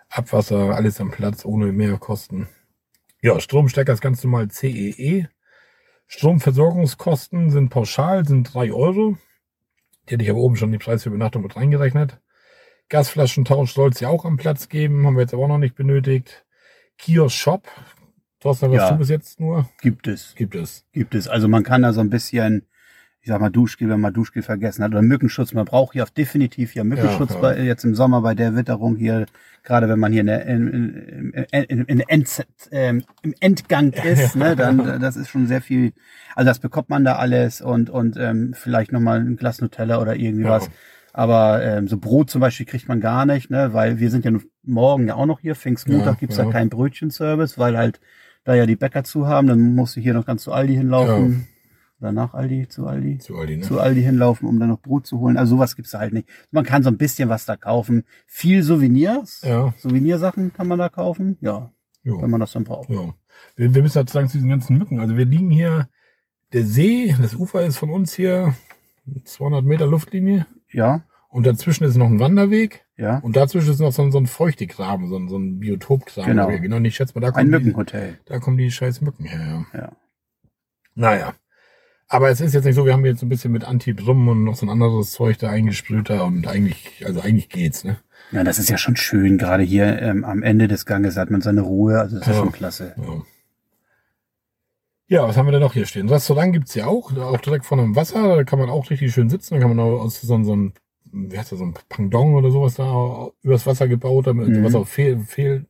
Abwasser, alles am Platz, ohne mehr Kosten. Ja, Stromstecker ist ganz normal CEE. Stromversorgungskosten sind pauschal, sind drei Euro. Die hätte ich aber oben schon die Preis für Übernachtung mit reingerechnet. Gasflaschentausch soll es ja auch am Platz geben, haben wir jetzt aber auch noch nicht benötigt. Kiosk Shop. Thorsten, was Ja. du bis jetzt nur? Gibt es. Gibt es. Gibt es. Also man kann da so ein bisschen ich sag mal Duschgel, wenn man Duschgel vergessen hat oder Mückenschutz. Man braucht hier auf definitiv hier Mückenschutz Ja, ja. Bei, jetzt im Sommer bei der Witterung hier, gerade wenn man hier in der, in, in, in, End, ähm, im Endgang ist, ne, dann das ist schon sehr viel. Also das bekommt man da alles und und ähm, vielleicht noch mal ein Glas Nutella oder irgendwie Ja. was. Aber ähm, so Brot zum Beispiel kriegt man gar nicht, ne, weil wir sind ja morgen ja auch noch hier. Pfingstmontag Ja, gibt's ja. ja keinen Brötchenservice, weil halt da ja die Bäcker zu haben. Dann musst du hier noch ganz zu Aldi hinlaufen. Oder nach Aldi, zu Aldi. Zu Aldi, ne? Zu Aldi hinlaufen, um dann noch Brot zu holen. Also sowas gibt's da halt nicht. Man kann so ein bisschen was da kaufen. Viel Souvenirs. Ja, Souvenirsachen kann man da kaufen. Ja, jo. wenn man das dann braucht. Ja. Wir, wir müssen dazu sagen zu diesen ganzen Mücken. Also wir liegen hier, der See, das Ufer ist von uns hier 200 Meter Luftlinie Ja, und dazwischen ist noch ein Wanderweg ja. und dazwischen ist noch so ein, so ein Feuchtiggraben, so ein, so ein Biotopgraben. Genau. Genau. Und ich schätze mal, da Ein kommen, die, Mückenhotel. da kommen die scheiß Mücken her. Ja. Ja. Naja. Aber es ist jetzt nicht so, wir haben jetzt ein bisschen mit Anti-Brummen und noch so ein anderes Zeug da eingesprüht da und eigentlich, also eigentlich geht's, ne? Ja, das ist ja schon schön. Gerade hier ähm, am Ende des Ganges hat man seine Ruhe. Also das ist Ja. schon klasse. Ja. Ja, was haben wir denn noch hier stehen? Restaurant gibt's ja auch, auch direkt von einem Wasser, da kann man auch richtig schön sitzen, da kann man auch aus so, so ein, wie heißt das, so ein Pangdong oder sowas da übers Wasser gebaut, damit Mhm. was auch fehl, fehl,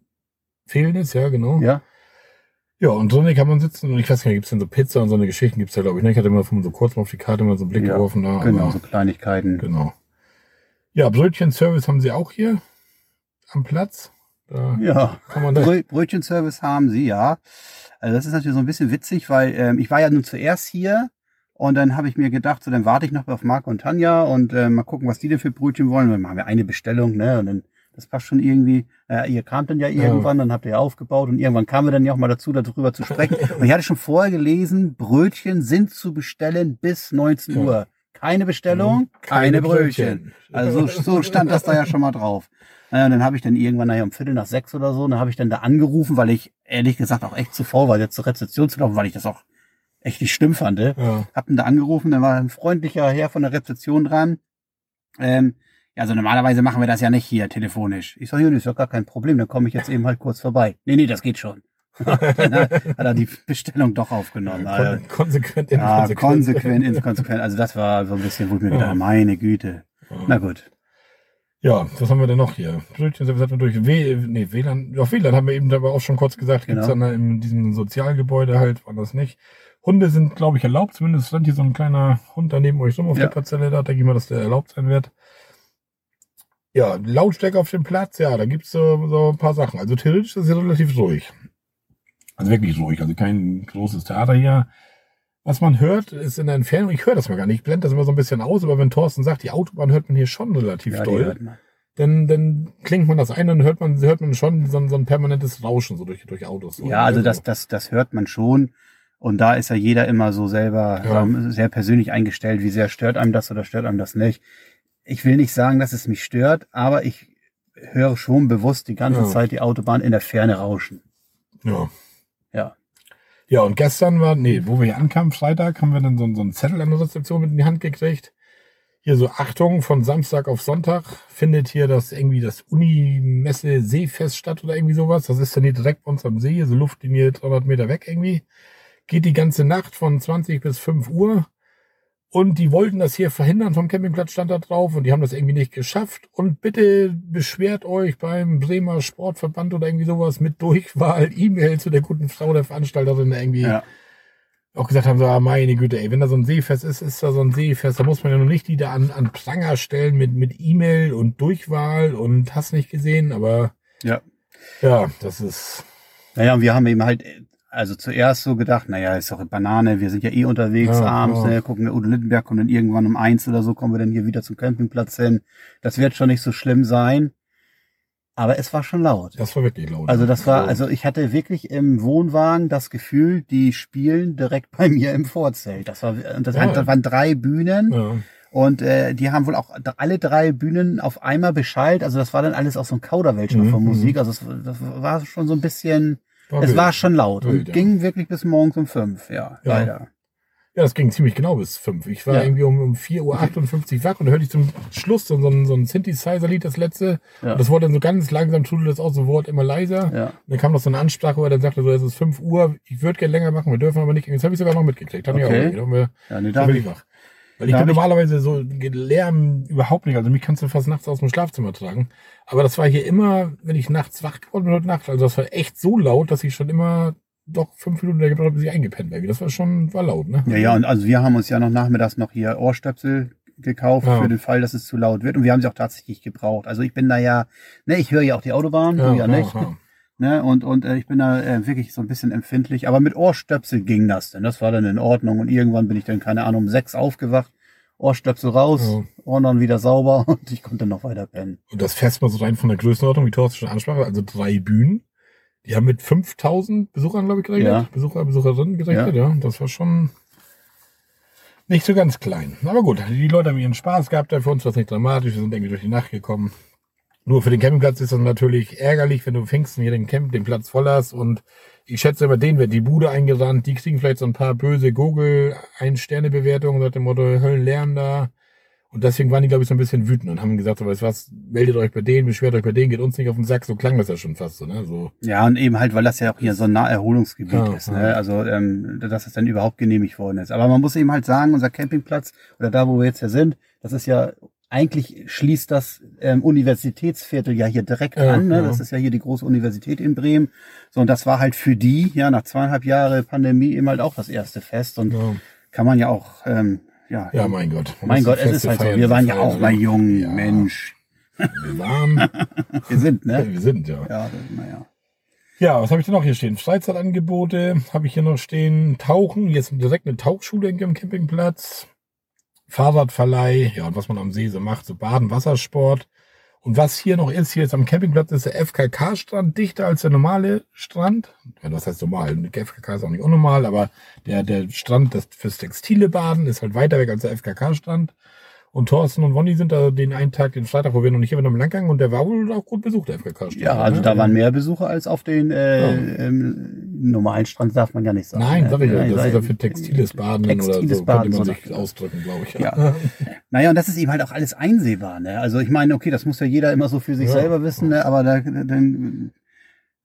fehlen ist, ja, genau. Ja, Ja, und drinnen kann man sitzen und ich weiß gar nicht, gibt's denn so Pizza und so eine Geschichten gibt's ja, glaube ich, ne? Ich hatte immer von so kurz mal auf die Karte mal so einen Blick Ja, geworfen da. genau, aber- so Kleinigkeiten. genau. Ja, Brötchen-Service haben sie auch hier am Platz. Da Ja. kann man da, Brö Brötchenservice haben sie, ja. Also das ist natürlich so ein bisschen witzig, weil ähm, ich war ja nun zuerst hier und dann habe ich mir gedacht, so dann warte ich noch auf Marco und Tanja und äh, mal gucken, was die denn für Brötchen wollen. Dann machen wir eine Bestellung, ne? Und dann das passt schon irgendwie. Äh, ihr kamt dann ja irgendwann, dann habt ihr ja aufgebaut und irgendwann kamen wir dann ja auch mal dazu, darüber zu sprechen. [laughs] Und ich hatte schon vorher gelesen, Brötchen sind zu bestellen bis 19 Ja. Uhr. Keine Bestellung, keine, Brötchen. Also [laughs] so, stand das da ja schon mal drauf. Naja, und dann habe ich dann irgendwann nachher um Viertel nach sechs oder so, dann habe ich dann da angerufen, weil ich ehrlich gesagt auch echt zu faul war, jetzt zur Rezeption zu laufen, weil ich das auch echt nicht schlimm fand. Ja, Hab dann da angerufen, dann war ein freundlicher Herr von der Rezeption dran. Ähm, ja, also normalerweise machen wir das ja nicht hier telefonisch. Ich sage, ja, das ist ja gar kein Problem, dann komme ich jetzt eben halt kurz vorbei. Nee, nee, das geht schon. [laughs] [laughs] dann hat er die Bestellung doch aufgenommen. Also, kon konsequent, ja, inkonsequent. konsequent, inkonsequent. Also das war so ein bisschen, wo ich mir gedacht habe, meine Güte. Na gut. Ja, was haben wir denn noch hier? Brötchen hatten wir durch w nee, WLAN, ja, WLAN haben wir eben aber auch schon kurz gesagt, gibt's Genau. dann da in diesem Sozialgebäude halt, war das nicht. Hunde sind, glaube ich, erlaubt, zumindest stand hier so ein kleiner Hund daneben euch rum auf Ja. der Parzelle da, denke ich mal, dass der erlaubt sein wird. Ja, Lautstärke auf dem Platz, ja, da gibt's so, so ein paar Sachen. Also theoretisch ist es ja relativ ruhig. Also wirklich ruhig, also kein großes Theater hier. Was man hört, ist in der Entfernung, ich höre das mal gar nicht, ich blende das immer so ein bisschen aus, aber wenn Thorsten sagt, die Autobahn hört man hier schon relativ Ja, doll dann, dann klingt man das ein, dann hört man, hört man schon so, ein- so ein permanentes Rauschen so durch, durch Autos. So. Ja, also das, das, das hört man schon. Und da ist ja jeder immer so selber Ja. ähm, sehr persönlich eingestellt, wie sehr stört einem das oder stört einem das nicht. Ich will nicht sagen, dass es mich stört, aber ich höre schon bewusst die ganze Ja. Zeit die Autobahn in der Ferne rauschen. Ja. Ja. Ja, und gestern war, nee, wo wir hier ankamen, Freitag, haben wir dann so, so einen Zettel an der Rezeption mit in die Hand gekriegt. Hier so, Achtung, von Samstag auf Sonntag findet hier das irgendwie das Unimesse Seefest statt oder irgendwie sowas. Das ist dann hier direkt bei uns am See, so Luftlinie 300 Meter weg irgendwie. Geht die ganze Nacht von 20 bis 5 Uhr. Und die wollten das hier verhindern, vom Campingplatz stand da drauf und die haben das irgendwie nicht geschafft. Und bitte beschwert euch beim Bremer Sportverband oder irgendwie sowas mit Durchwahl, [laughs] E-Mail zu der guten Frau der Veranstalterin irgendwie Ja. auch gesagt haben, so, ah, meine Güte, ey, wenn da so ein Seefest ist, ist da so ein Seefest, da muss man ja noch nicht die da an, an Pranger stellen mit, mit E-Mail und Durchwahl und hast nicht gesehen, aber Ja. ja, das ist, Naja, und wir haben eben halt, also zuerst so gedacht, naja, ist doch eine Banane, wir sind ja eh unterwegs Ja, abends, ja. ne, gucken wir Udo Lindenberg und dann irgendwann um eins oder so kommen wir dann hier wieder zum Campingplatz hin. Das wird schon nicht so schlimm sein. Aber es war schon laut. das war wirklich laut. Also das war, also ich hatte wirklich im Wohnwagen das Gefühl, die spielen direkt [laughs] bei mir im Vorzelt. Das war, und das, Ja. das waren drei Bühnen ja, und äh, die haben wohl auch alle drei Bühnen auf einmal beschallt. Also das war dann alles auch so ein Kauderwelsch Mhm, von mhm. Musik. Also es, das war schon so ein bisschen, war es wild. war schon laut Wild, und ja. ging wirklich bis morgens um fünf. Ja, Ja. leider. Ja, das ging ziemlich genau bis fünf. Ich war Ja. irgendwie um, um 4.58 Uhr wach und da hörte ich zum Schluss so, so ein, so ein Synthesizer-Lied, das letzte. Ja. Und das wurde dann so ganz langsam, trudelte das aus, so Wort immer leiser. Ja. Und dann kam noch so eine Ansprache, wo er dann sagte, so, es ist 5 Uhr, ich würde gerne länger machen, wir dürfen aber nicht. Jetzt habe ich sogar noch mitgekriegt. Haben Okay. wir auch, wir, Ja, nee, hab ich ich, wach. Weil ich Da bin normalerweise so Lärm überhaupt nicht. Also mich kannst du fast nachts aus dem Schlafzimmer tragen. Aber das war hier immer, wenn ich nachts wach geworden bin heute Nacht, also das war echt so laut, dass ich schon immer doch fünf Minuten gebraucht habe, bis ich eingepennt bin. Das war schon, war laut, ne? Ja, ja, und also wir haben uns ja noch nachmittags noch hier Ohrstöpsel gekauft Ja. für den Fall, dass es zu laut wird. Und wir haben sie auch tatsächlich gebraucht. Also ich bin da ja, ne, ich höre ja auch die Autobahn, du ja nicht. ja. Ne, und, und äh, ich bin da äh, wirklich so ein bisschen empfindlich. Aber mit Ohrstöpsel ging das denn. Das war dann in Ordnung. Und irgendwann bin ich dann, keine Ahnung, um sechs aufgewacht. Ohrstöpsel raus, Ja. Ohren dann wieder sauber [laughs] und ich konnte noch weiter pennen. Und das fässt mal so rein von der Größenordnung, wie Thorsten schon ansprach, also drei Bühnen. Die haben mit 5000 Besuchern, glaube ich, gerechnet. Ja. Besucher, Besucherinnen gerechnet, ja. Das war schon nicht so ganz klein. Aber gut, die Leute haben ihren Spaß gehabt, für uns war es nicht dramatisch, wir sind irgendwie durch die Nacht gekommen. Nur für den Campingplatz ist das natürlich ärgerlich, wenn du Pfingsten hier den Camp, den Platz voll hast und ich schätze, bei denen wird die Bude eingerannt, die kriegen vielleicht so ein paar böse Google Ein-Sterne-Bewertungen nach dem Motto Höllen lernen da. Und deswegen waren die, glaube ich, so ein bisschen wütend und haben gesagt, so, weißt was, meldet euch bei denen, beschwert euch bei denen, geht uns nicht auf den Sack. So klang das ja schon fast so, ne? So, Ja, und eben halt, weil das ja auch hier so ein Naherholungsgebiet Ja, ist, ja. ne? Also, ähm, dass es dann überhaupt genehmigt worden ist. Aber man muss eben halt sagen, unser Campingplatz oder da, wo wir jetzt hier sind, das ist ja eigentlich schließt das ähm, Universitätsviertel ja hier direkt Ja, an. Ne? Das ist ja hier die große Universität in Bremen. So, und das war halt für die, ja, nach zweieinhalb Jahre Pandemie eben halt auch das erste Fest. Und ja. kann man ja auch, ähm, ja, ja, mein Gott. Mein Gott, es ist halt so. Wir waren ja auch mal oder? jung, Ja. Mensch. Wir waren, [laughs] Wir sind, ja, ne? wir sind, ja. Ja, naja. Ja, was habe ich denn noch hier stehen? Freizeitangebote habe ich hier noch stehen. Tauchen, jetzt direkt eine Tauchschule am Campingplatz. Fahrradverleih, ja, und was man am See so macht, so Baden, Wassersport. Und was hier noch ist, hier jetzt am Campingplatz ist der FKK-Strand dichter als der normale Strand. Ja, was heißt normal? Der FKK ist auch nicht unnormal, aber der, der Strand das fürs textile Baden ist halt weiter weg als der FKK-Strand. Und Thorsten und Wonny sind da den einen Tag, den Freitag, wo wir noch nicht hier mit lang gegangen und der war wohl auch gut besucht, der FKK-Strand. Ja, also ne? da waren mehr Besucher als auf den äh, Ja. ähm, normalen Strand, darf man ja nicht sagen. Nein, sag ich ja, das ist ja für textiles Baden oder Textiles so, Baden, könnte man so sich nach- ausdrücken, glaube ich. Ja. Naja, und das ist eben halt auch alles einsehbar. Ne? Also ich meine, okay, das muss ja jeder immer so für sich Ja. selber wissen, ne? aber da, dann,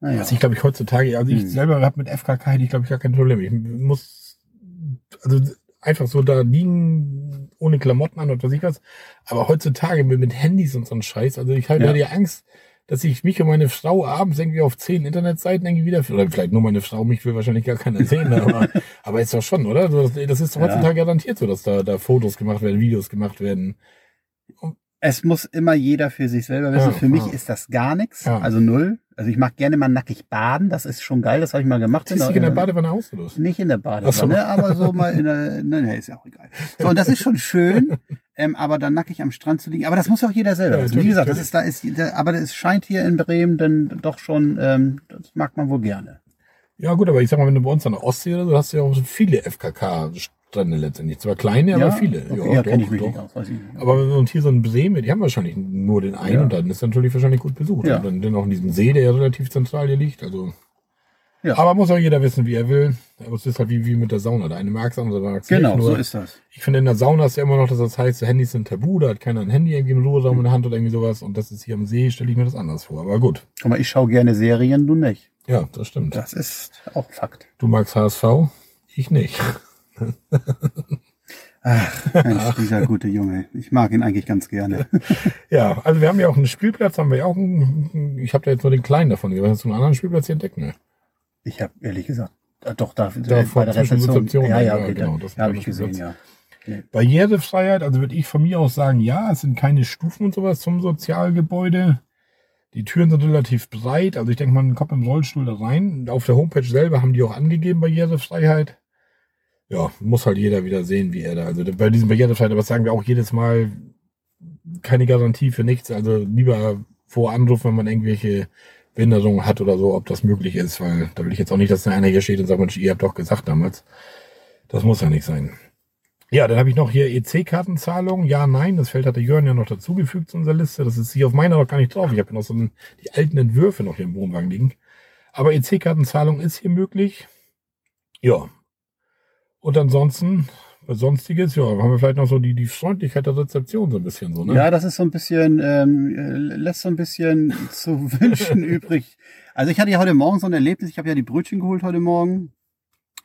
naja. Was ich glaube ich heutzutage, also ich Hm. selber habe mit FKK hätte ich glaube ich gar kein Problem. Ich muss also einfach so da liegen ohne Klamotten an oder was ich was. Aber heutzutage mit, mit Handys und so ein Scheiß, also ich habe Ja. ja. die Angst, dass ich mich und meine Frau abends irgendwie auf zehn Internetseiten irgendwie wieder, oder vielleicht nur meine Frau, mich will wahrscheinlich gar keiner sehen, [laughs] aber, aber ist doch schon, oder? Das, ist Ja. heutzutage garantiert so, dass da, da Fotos gemacht werden, Videos gemacht werden. Es muss immer jeder für sich selber wissen. Ja, für mich ja. ist das gar nichts, Ja. also null. Also ich mag gerne mal nackig baden, das ist schon geil, das habe ich mal gemacht. Ziehst du dich in der Badewanne aus, oder? was? Nicht in der Ach so. Badewanne, aber so mal in der, ne, ne, ist ja auch egal. So, und das ist schon schön, ähm, aber dann nackig am Strand zu liegen. Aber das muss auch jeder selber wissen. Wie gesagt, das ist, da ist, da, aber es scheint hier in Bremen dann doch schon, ähm, das mag man wohl gerne. Ja, gut, aber ich sag mal, wenn du bei uns an der Ostsee oder so, hast du ja auch so viele FKK-Strände letztendlich. Zwar kleine, aber viele. Okay, ja, kenne ich mich doch. nicht aus, weiß ich nicht. Aber und hier so ein Bremen, die haben wahrscheinlich nur den einen Ja. und dann ist natürlich wahrscheinlich gut besucht. Ja. Und dann, dann auch in diesem See, der ja relativ zentral hier liegt. Also. Ja. Aber muss auch jeder wissen, wie er will. Es ist halt wie, wie mit der Sauna. Der eine mag es, der andere mag es Genau, so ist das. ich finde, in der Sauna ist ja immer noch, dass das heißt, Handys sind tabu, da hat keiner ein Handy irgendwie im Ruheraum in der Hand oder irgendwie sowas. Und das ist hier am See, stelle ich mir das anders vor. Aber gut. Guck mal, ich schaue gerne Serien, du nicht. Ja, das stimmt. Das ist auch Fakt. Du magst HSV, ich nicht. [laughs] Ach, Mensch, dieser gute Junge. Ich mag ihn eigentlich ganz gerne. [laughs] Ja, also wir haben ja auch einen Spielplatz, haben wir ja auch einen, ich habe da jetzt nur den kleinen davon, wir hast du einen anderen Spielplatz hier entdeckt, ne? Ich habe ehrlich gesagt, äh, doch da, Da vor- zwischen Rezeption, Ja, ja, okay, genau, das habe ich gesehen, Platz. ja. Barrierefreiheit, also würde ich von mir aus sagen, ja, es sind keine Stufen und sowas zum Sozialgebäude. Die Türen sind relativ breit, also ich denke, man kommt im Rollstuhl da rein. Auf der Homepage selber haben die auch angegeben, Barrierefreiheit. Ja, muss halt jeder wieder sehen, wie er da, also bei diesem Barrierefreiheit, aber sagen wir auch jedes Mal, keine Garantie für nichts, also lieber vor Anruf, wenn man irgendwelche Behinderungen hat oder so, ob das möglich ist, weil da will ich jetzt auch nicht, dass da einer hier steht und sagt, Mensch, ihr habt doch gesagt damals. Das muss ja nicht sein. Ja, dann habe ich noch hier EC-Kartenzahlung. Ja, nein, das Feld hatte Jörn ja noch dazugefügt zu unserer Liste. Das ist hier auf meiner noch gar nicht drauf. Ich habe ja noch so ein, die alten Entwürfe noch hier im Wohnwagen liegen. Aber EC-Kartenzahlung ist hier möglich. Ja. Und ansonsten, sonstiges, ja, haben wir vielleicht noch so die, die Freundlichkeit der Rezeption so ein bisschen so, ne? Ja, das ist so ein bisschen, ähm, äh, lässt so ein bisschen [laughs] zu wünschen [laughs] übrig. Also ich hatte ja heute Morgen so ein Erlebnis. Ich habe ja die Brötchen geholt heute Morgen.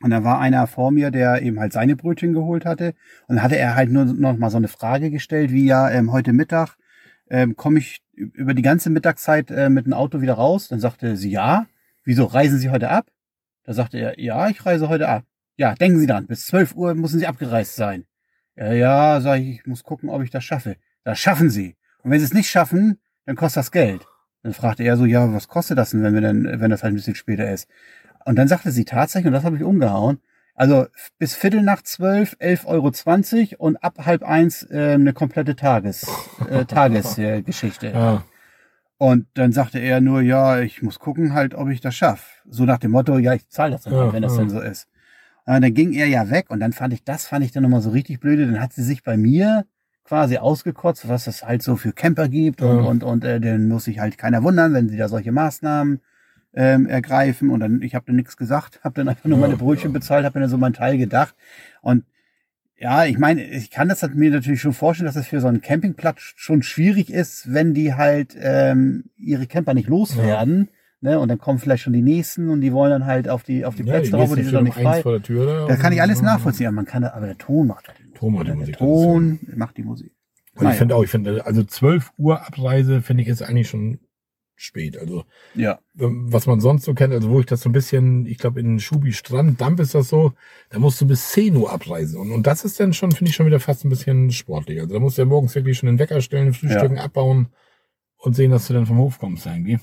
Und da war einer vor mir, der eben halt seine Brötchen geholt hatte. Und dann hatte er halt nur noch mal so eine Frage gestellt, wie ja, ähm, heute Mittag ähm, komme ich über die ganze Mittagszeit äh, mit dem Auto wieder raus. Dann sagte sie, ja. Wieso reisen Sie heute ab? Da sagte er, ja, ich reise heute ab. Ja, denken Sie dran, bis 12 Uhr müssen Sie abgereist sein. Ja, ja, sag ich, ich muss gucken, ob ich das schaffe. Das schaffen Sie. Und wenn Sie es nicht schaffen, dann kostet das Geld. Dann fragte er so, ja, was kostet das denn, wenn wir denn, wenn das halt ein bisschen später ist? Und dann sagte sie tatsächlich, und das habe ich umgehauen, also bis Viertel nach zwölf, 11,20 Euro und ab halb eins äh, eine komplette Tages, äh, [laughs] Tagesgeschichte. Äh, ja. Und dann sagte er nur, ja, ich muss gucken halt, ob ich das schaffe. So nach dem Motto, ja, ich zahle das dann, ja, wenn das ja. denn so ist. Und dann ging er ja weg und dann fand ich, das fand ich dann nochmal so richtig blöde. Dann hat sie sich bei mir quasi ausgekotzt, was es halt so für Camper gibt und, und, und äh, dann muss sich halt keiner wundern, wenn sie da solche Maßnahmen ähm, ergreifen. Und dann, ich habe dann nichts gesagt, habe dann einfach nur meine Brötchen bezahlt, habe mir dann so mein Teil gedacht. Und ja, ich meine, ich kann das halt mir natürlich schon vorstellen, dass es für so einen Campingplatz schon schwierig ist, wenn die halt ähm, ihre Camper nicht loswerden. Ja. Ne, und dann kommen vielleicht schon die nächsten und die wollen dann halt auf die auf die Plätze drauf und die sind doch nicht frei. Vor der Tür, da, da kann ich alles nachvollziehen. Man kann, aber der Ton macht halt die Ton macht die Musik. Der Ton macht die Musik. Und naja. ich finde auch, ich finde, also 12 Uhr Abreise finde ich ist eigentlich schon spät. Also ja. Ähm, was man sonst so kennt, also wo ich das so ein bisschen, ich glaube in Schubi Strand, Damp ist das so, da musst du bis 10 Uhr abreisen. Und, und das ist dann schon, finde ich, schon wieder fast ein bisschen sportlich. Also da musst du ja morgens wirklich schon den Wecker stellen, Frühstücken ja. abbauen und sehen, dass du dann vom Hof kommst irgendwie.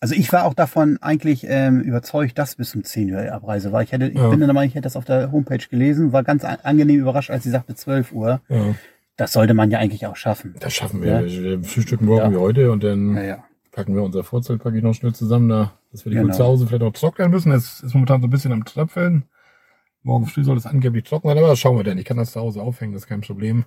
Also ich war auch davon eigentlich ähm, überzeugt, dass bis um 10 Uhr Abreise war. Ich hätte, ich ja. bin der Meinung, ich hätte das auf der Homepage gelesen, war ganz angenehm überrascht, als sie sagte 12 Uhr. Ja. Das sollte man ja eigentlich auch schaffen. Das schaffen wir. Ja. Wir frühstücken morgen wie heute und dann. Packen wir unser Vorzeigpaket noch schnell zusammen, da, dass wir die genau. gut zu Hause vielleicht noch trocknen müssen. Es ist momentan so ein bisschen am Tröpfeln. Morgen früh soll es angeblich trocken sein, aber das schauen wir denn. Ich kann das zu Hause aufhängen, das ist kein Problem.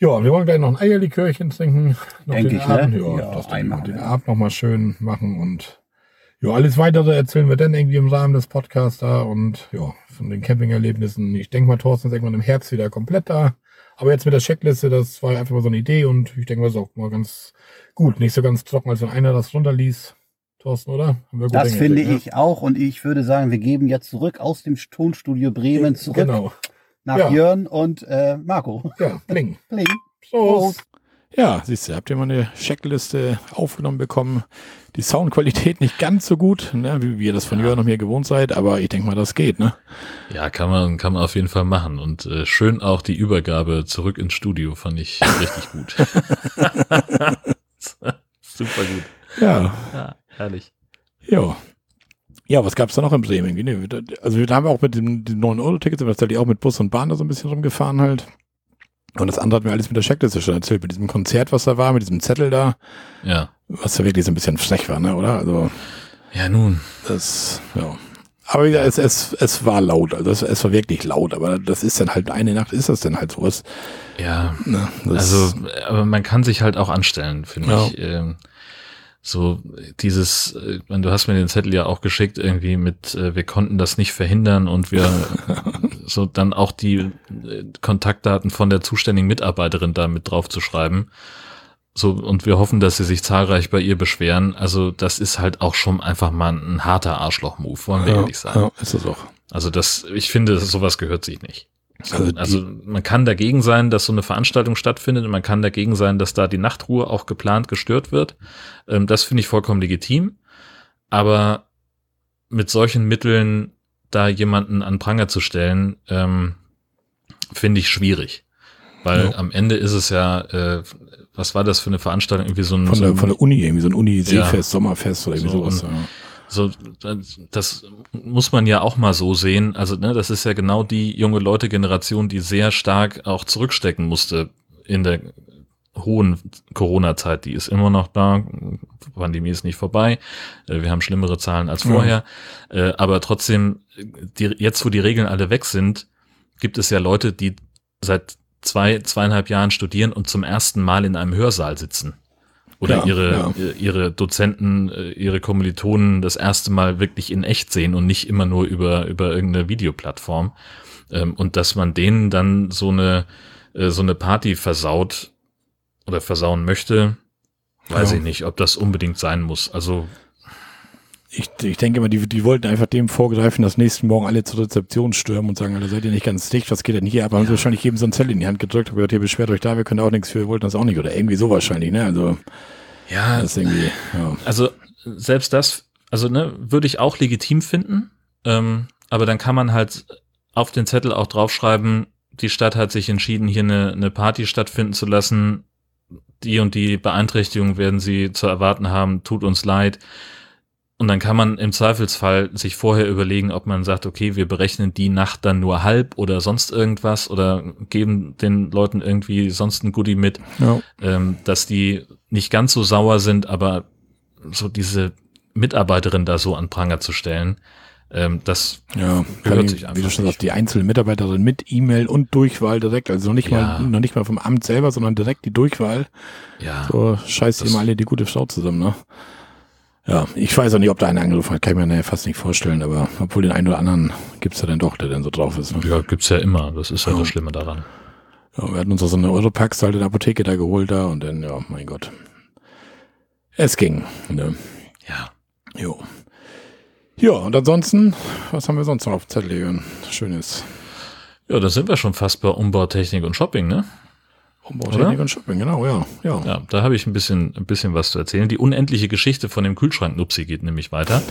Ja, wir wollen gleich noch ein Eierlikörchen trinken. Noch Denke ich, Abend, ne? Ja, ja das einmal, den ja. Abend noch mal schön machen und ja, alles weitere erzählen wir dann irgendwie im Rahmen des Podcasts da und ja, von den Campingerlebnissen. Ich denke mal, Thorsten ist irgendwann im Herbst wieder komplett da. Aber jetzt mit der Checkliste, das war einfach mal so eine Idee und ich denke, das ist auch mal ganz gut. Nicht so ganz trocken, als wenn einer das runterließ. Thorsten, oder? das finde ne? ich auch und ich würde sagen, wir geben jetzt zurück aus dem Tonstudio Bremen zurück genau. Nach ja. Jörn und äh, Marco. Ja, bling. bling. [laughs] Prost. Ja, siehst du, habt ihr mal eine Checkliste aufgenommen bekommen. Die Soundqualität nicht ganz so gut, ne, wie, ihr das von ja. Jörn und mir gewohnt seid, aber ich denke mal, das geht, ne? Ja, kann man, kann man auf jeden Fall machen. Und äh, schön auch die Übergabe zurück ins Studio, fand ich richtig gut. [laughs] [laughs] Super gut. Ja. ja herrlich. Ja. Ja, was gab's da noch im Bremen? Also da haben wir auch mit den, den 9-Euro-Tickets, aber das auch mit Bus und Bahn da so ein bisschen rumgefahren halt. Und das andere hat mir alles mit der Checkliste schon erzählt, mit diesem Konzert, was da war, mit diesem Zettel da. Ja. Was ja wirklich so ein bisschen frech war, ne, oder? Also. Ja, nun. Das, ja. Aber ja, es, es, es war laut, also es, es war wirklich laut, aber das ist dann halt eine Nacht, ist das denn halt sowas. Ja, ne, also, aber man kann sich halt auch anstellen, finde ja. ich. Ähm, so dieses, äh, du hast mir den Zettel ja auch geschickt, irgendwie mit, äh, wir konnten das nicht verhindern und wir [laughs] so dann auch die äh, Kontaktdaten von der zuständigen Mitarbeiterin da mit drauf zu schreiben. So, und wir hoffen, dass sie sich zahlreich bei ihr beschweren. Also, das ist halt auch schon einfach mal ein harter Arschloch-Move, wollen wir ja, ehrlich sagen. Ja, ist es auch. Also, das, ich finde, sowas gehört sich nicht. Also, also, man kann dagegen sein, dass so eine Veranstaltung stattfindet und man kann dagegen sein, dass da die Nachtruhe auch geplant gestört wird. Ähm, das finde ich vollkommen legitim. Aber mit solchen Mitteln da jemanden an Pranger zu stellen, ähm, finde ich schwierig. Weil ja. am Ende ist es ja, äh, was war das für eine Veranstaltung? Irgendwie so ein, von, der, so ein, von der Uni, irgendwie so ein Uni-Seefest, ja. Sommerfest oder irgendwie so, sowas. Und, ja so, das muss man ja auch mal so sehen. Also, ne, das ist ja genau die junge Leute-Generation, die sehr stark auch zurückstecken musste in der hohen Corona-Zeit. Die ist immer noch da. Pandemie ist nicht vorbei. Äh, wir haben schlimmere Zahlen als vorher. Äh, aber trotzdem, die, jetzt wo die Regeln alle weg sind, gibt es ja Leute, die seit zwei, zweieinhalb Jahren studieren und zum ersten Mal in einem Hörsaal sitzen oder ja, ihre, ja. ihre Dozenten, äh, ihre Kommilitonen das erste Mal wirklich in echt sehen und nicht immer nur über, über irgendeine Videoplattform. Ähm, und dass man denen dann so eine, äh, so eine Party versaut oder versauen möchte, weiß ja. ich nicht, ob das unbedingt sein muss. Also. Ich, ich denke mal, die, die wollten einfach dem vorgreifen, dass nächsten Morgen alle zur Rezeption stürmen und sagen, Alter, seid ihr nicht ganz dicht, was geht denn hier ab? Haben sie wahrscheinlich jedem so ein Zettel in die Hand gedrückt, aber ihr beschwert euch da, wir können auch nichts für, wir wollten das auch nicht oder irgendwie so wahrscheinlich, ne? Also, Ja, das irgendwie, ja. also selbst das, also ne, würde ich auch legitim finden, ähm, aber dann kann man halt auf den Zettel auch draufschreiben, die Stadt hat sich entschieden, hier eine, eine Party stattfinden zu lassen. Die und die Beeinträchtigung werden sie zu erwarten haben, tut uns leid. Und dann kann man im Zweifelsfall sich vorher überlegen, ob man sagt, okay, wir berechnen die Nacht dann nur halb oder sonst irgendwas oder geben den Leuten irgendwie sonst ein Goodie mit, ja. ähm, dass die nicht ganz so sauer sind, aber so diese Mitarbeiterin da so an Pranger zu stellen, ähm, das Ja, Gehört allem, sich wie einfach du schon sagst, die einzelnen Mitarbeiterin mit E-Mail und Durchwahl direkt, also noch nicht Ja. mal, noch nicht mal vom Amt selber, sondern direkt die Durchwahl. ja, So scheißt hier mal alle die gute Frau zusammen, ne? Ja, ich weiß auch nicht, ob da einer angerufen hat, kann ich mir nachher fast nicht vorstellen, aber obwohl den einen oder anderen gibt's ja dann doch, der dann so drauf ist. Ne? ja, gibt's ja immer. Das ist ja Ja. das Schlimme daran. Ja, wir hatten uns auch so eine Europax halt in der Apotheke da geholt da und dann, ja, mein Gott. Es ging. Ne? Ja. Jo. Ja, und ansonsten, was haben wir sonst noch auf Zettel? Schönes Ja, da sind wir schon fast bei Umbautechnik und Shopping, ne? Umbautechnik Oder? und Shopping, genau, ja. Ja. Ja, da habe ich ein bisschen, ein bisschen was zu erzählen. Die unendliche Geschichte von dem Kühlschrank-Nupsi geht nämlich weiter.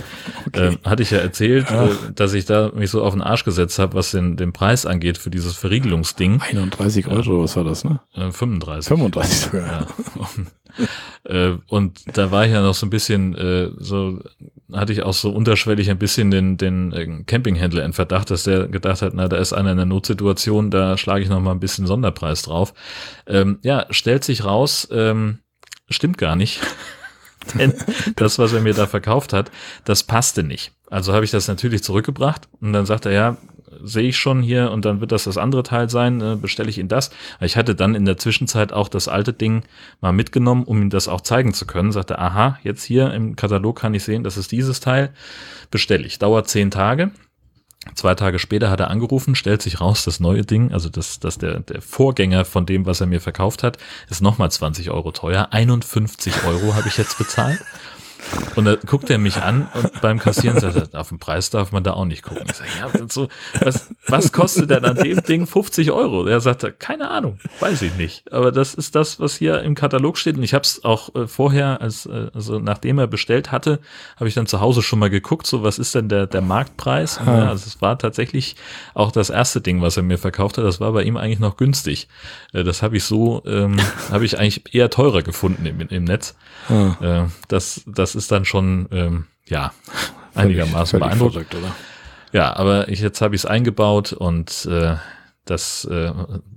Okay. Ähm, hatte ich ja erzählt, Ja. Äh, dass ich da mich so auf den Arsch gesetzt habe, was den, den Preis angeht für dieses Verriegelungsding. 31 Euro, was war das, ne? Äh, 35. 35 sogar. Ja. [laughs] äh, und da war ich ja noch so ein bisschen, äh, so hatte ich auch so unterschwellig ein bisschen den, den äh, Campinghändler in Verdacht, dass der gedacht hat, na, da ist einer in einer Notsituation, da schlage ich noch mal ein bisschen Sonderpreis drauf. Ähm, ja, stellt sich raus, ähm, stimmt gar nicht. [laughs] Denn das, was er mir da verkauft hat, das passte nicht. Also habe ich das natürlich zurückgebracht und dann sagt er, ja, sehe ich schon hier und dann wird das das andere Teil sein, äh, bestelle ich ihn das. Ich hatte dann in der Zwischenzeit auch das alte Ding mal mitgenommen, um ihm das auch zeigen zu können. Sagte, aha, jetzt hier im Katalog kann ich sehen, das ist dieses Teil, bestelle ich. Dauert zehn Tage. Zwei Tage später hat er angerufen, stellt sich raus, das neue Ding, also das, das der, der Vorgänger von dem, was er mir verkauft hat, ist nochmal 20 Euro teuer. 51 Euro habe ich jetzt bezahlt. Und da guckt er mich an und beim Kassieren sagt er, auf den Preis darf man da auch nicht gucken. Ich sage, ja, so, was, was kostet denn an dem Ding 50 Euro? Er sagte, keine Ahnung, weiß ich nicht. Aber das ist das, was hier im Katalog steht. Und ich habe es auch äh, vorher, als, äh, also nachdem er bestellt hatte, habe ich dann zu Hause schon mal geguckt, so was ist denn der, der Marktpreis? Und, ja, also es war tatsächlich auch das erste Ding, was er mir verkauft hat. Das war bei ihm eigentlich noch günstig. Äh, das habe ich so, ähm, habe ich eigentlich eher teurer gefunden im, im Netz. Ah, Äh, das, das ist dann schon, ähm, ja, [laughs] einigermaßen völlig beeindruckt. verrückt, oder? Ja, aber ich, jetzt habe ich es eingebaut und äh, das äh,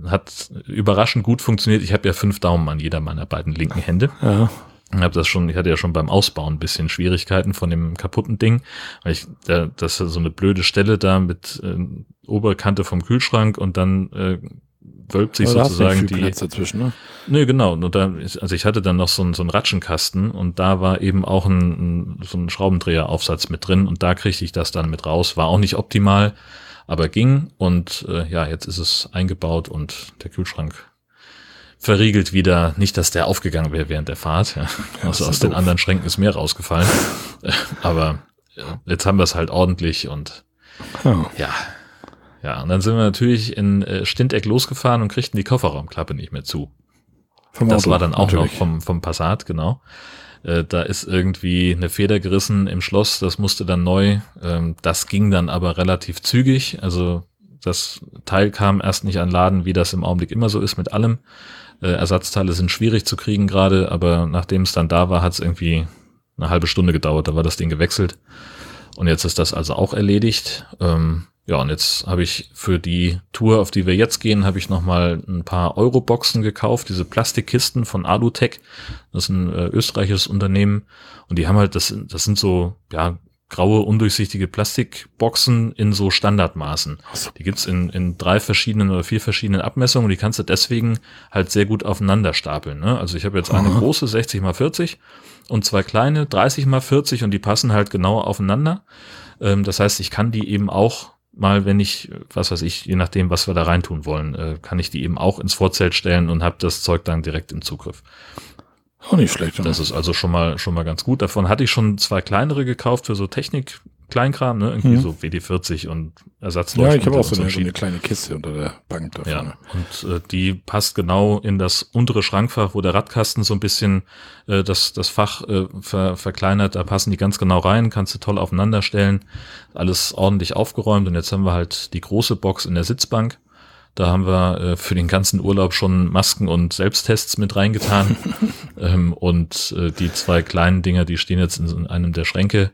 hat überraschend gut funktioniert. Ich habe ja fünf Daumen an jeder meiner beiden linken Hände. Ja. Ich habe das schon, ich hatte ja schon beim Ausbauen ein bisschen Schwierigkeiten von dem kaputten Ding, weil ich, da, das ist so eine blöde Stelle da mit äh, Oberkante vom Kühlschrank und dann äh, wölbt sich Aber sozusagen die, Platz dazwischen, ne? Nee, genau. Und da, also ich hatte dann noch so einen, so einen Ratschenkasten und da war eben auch ein, so ein Schraubendreheraufsatz mit drin und da kriegte ich das dann mit raus. War auch nicht optimal, aber ging und äh, ja, jetzt ist es eingebaut und der Kühlschrank verriegelt wieder. Nicht, dass der aufgegangen wäre während der Fahrt. Ja. das Also aus den doof. anderen Schränken ist mehr rausgefallen. [laughs] Äh, aber äh, jetzt haben wir es halt ordentlich und Ja. ja. Ja, und dann sind wir natürlich in äh, Stinteck losgefahren und kriegten die Kofferraumklappe nicht mehr zu. Vom Das Auto, war dann auch natürlich. noch vom, vom Passat, genau. Äh, da ist irgendwie eine Feder gerissen im Schloss, das musste dann neu. Ähm, das ging dann aber relativ zügig. Also das Teil kam erst nicht an Laden, wie das im Augenblick immer so ist mit allem. Äh, Ersatzteile sind schwierig zu kriegen gerade, aber nachdem es dann da war, hat es irgendwie eine halbe Stunde gedauert, da war das Ding gewechselt. Und jetzt ist das also auch erledigt. Ähm, ja, und jetzt habe ich für die Tour, auf die wir jetzt gehen, habe ich nochmal ein paar Euroboxen gekauft, diese Plastikkisten von Alutech. Das ist ein äh, österreichisches Unternehmen. Und die haben halt, das, sind- das sind so, ja, graue, undurchsichtige Plastikboxen in so Standardmaßen. Die gibt's in, in drei verschiedenen oder vier verschiedenen Abmessungen und die kannst du deswegen halt sehr gut aufeinander stapeln. Ne? Also ich habe jetzt eine große 60 mal 40 und zwei kleine 30 mal 40 und die passen halt genau aufeinander. Ähm, das heißt, ich kann die eben auch mal, wenn ich, was weiß ich, je nachdem, was wir da reintun wollen, äh, kann ich die eben auch ins Vorzelt stellen und habe das Zeug dann direkt im Zugriff. Auch nicht schlecht. Das ist also schon mal, schon mal ganz gut. Davon hatte ich schon zwei kleinere gekauft für so Technik, Kleinkram, ne? Irgendwie Mhm. so WD-40 und ja, Ersatzleuchten. ich habe auch so eine, so eine kleine Kiste unter der Bank da Ja, und äh, die passt genau in das untere Schrankfach, wo der Radkasten so ein bisschen äh, das, das Fach äh, ver, verkleinert. Da passen die ganz genau rein, kannst du toll aufeinander stellen. Alles ordentlich aufgeräumt und jetzt haben wir halt die große Box in der Sitzbank. Da haben wir äh, für den ganzen Urlaub schon Masken und Selbsttests mit reingetan. [laughs] ähm, und äh, die zwei kleinen Dinger, die stehen jetzt in so einem der Schränke.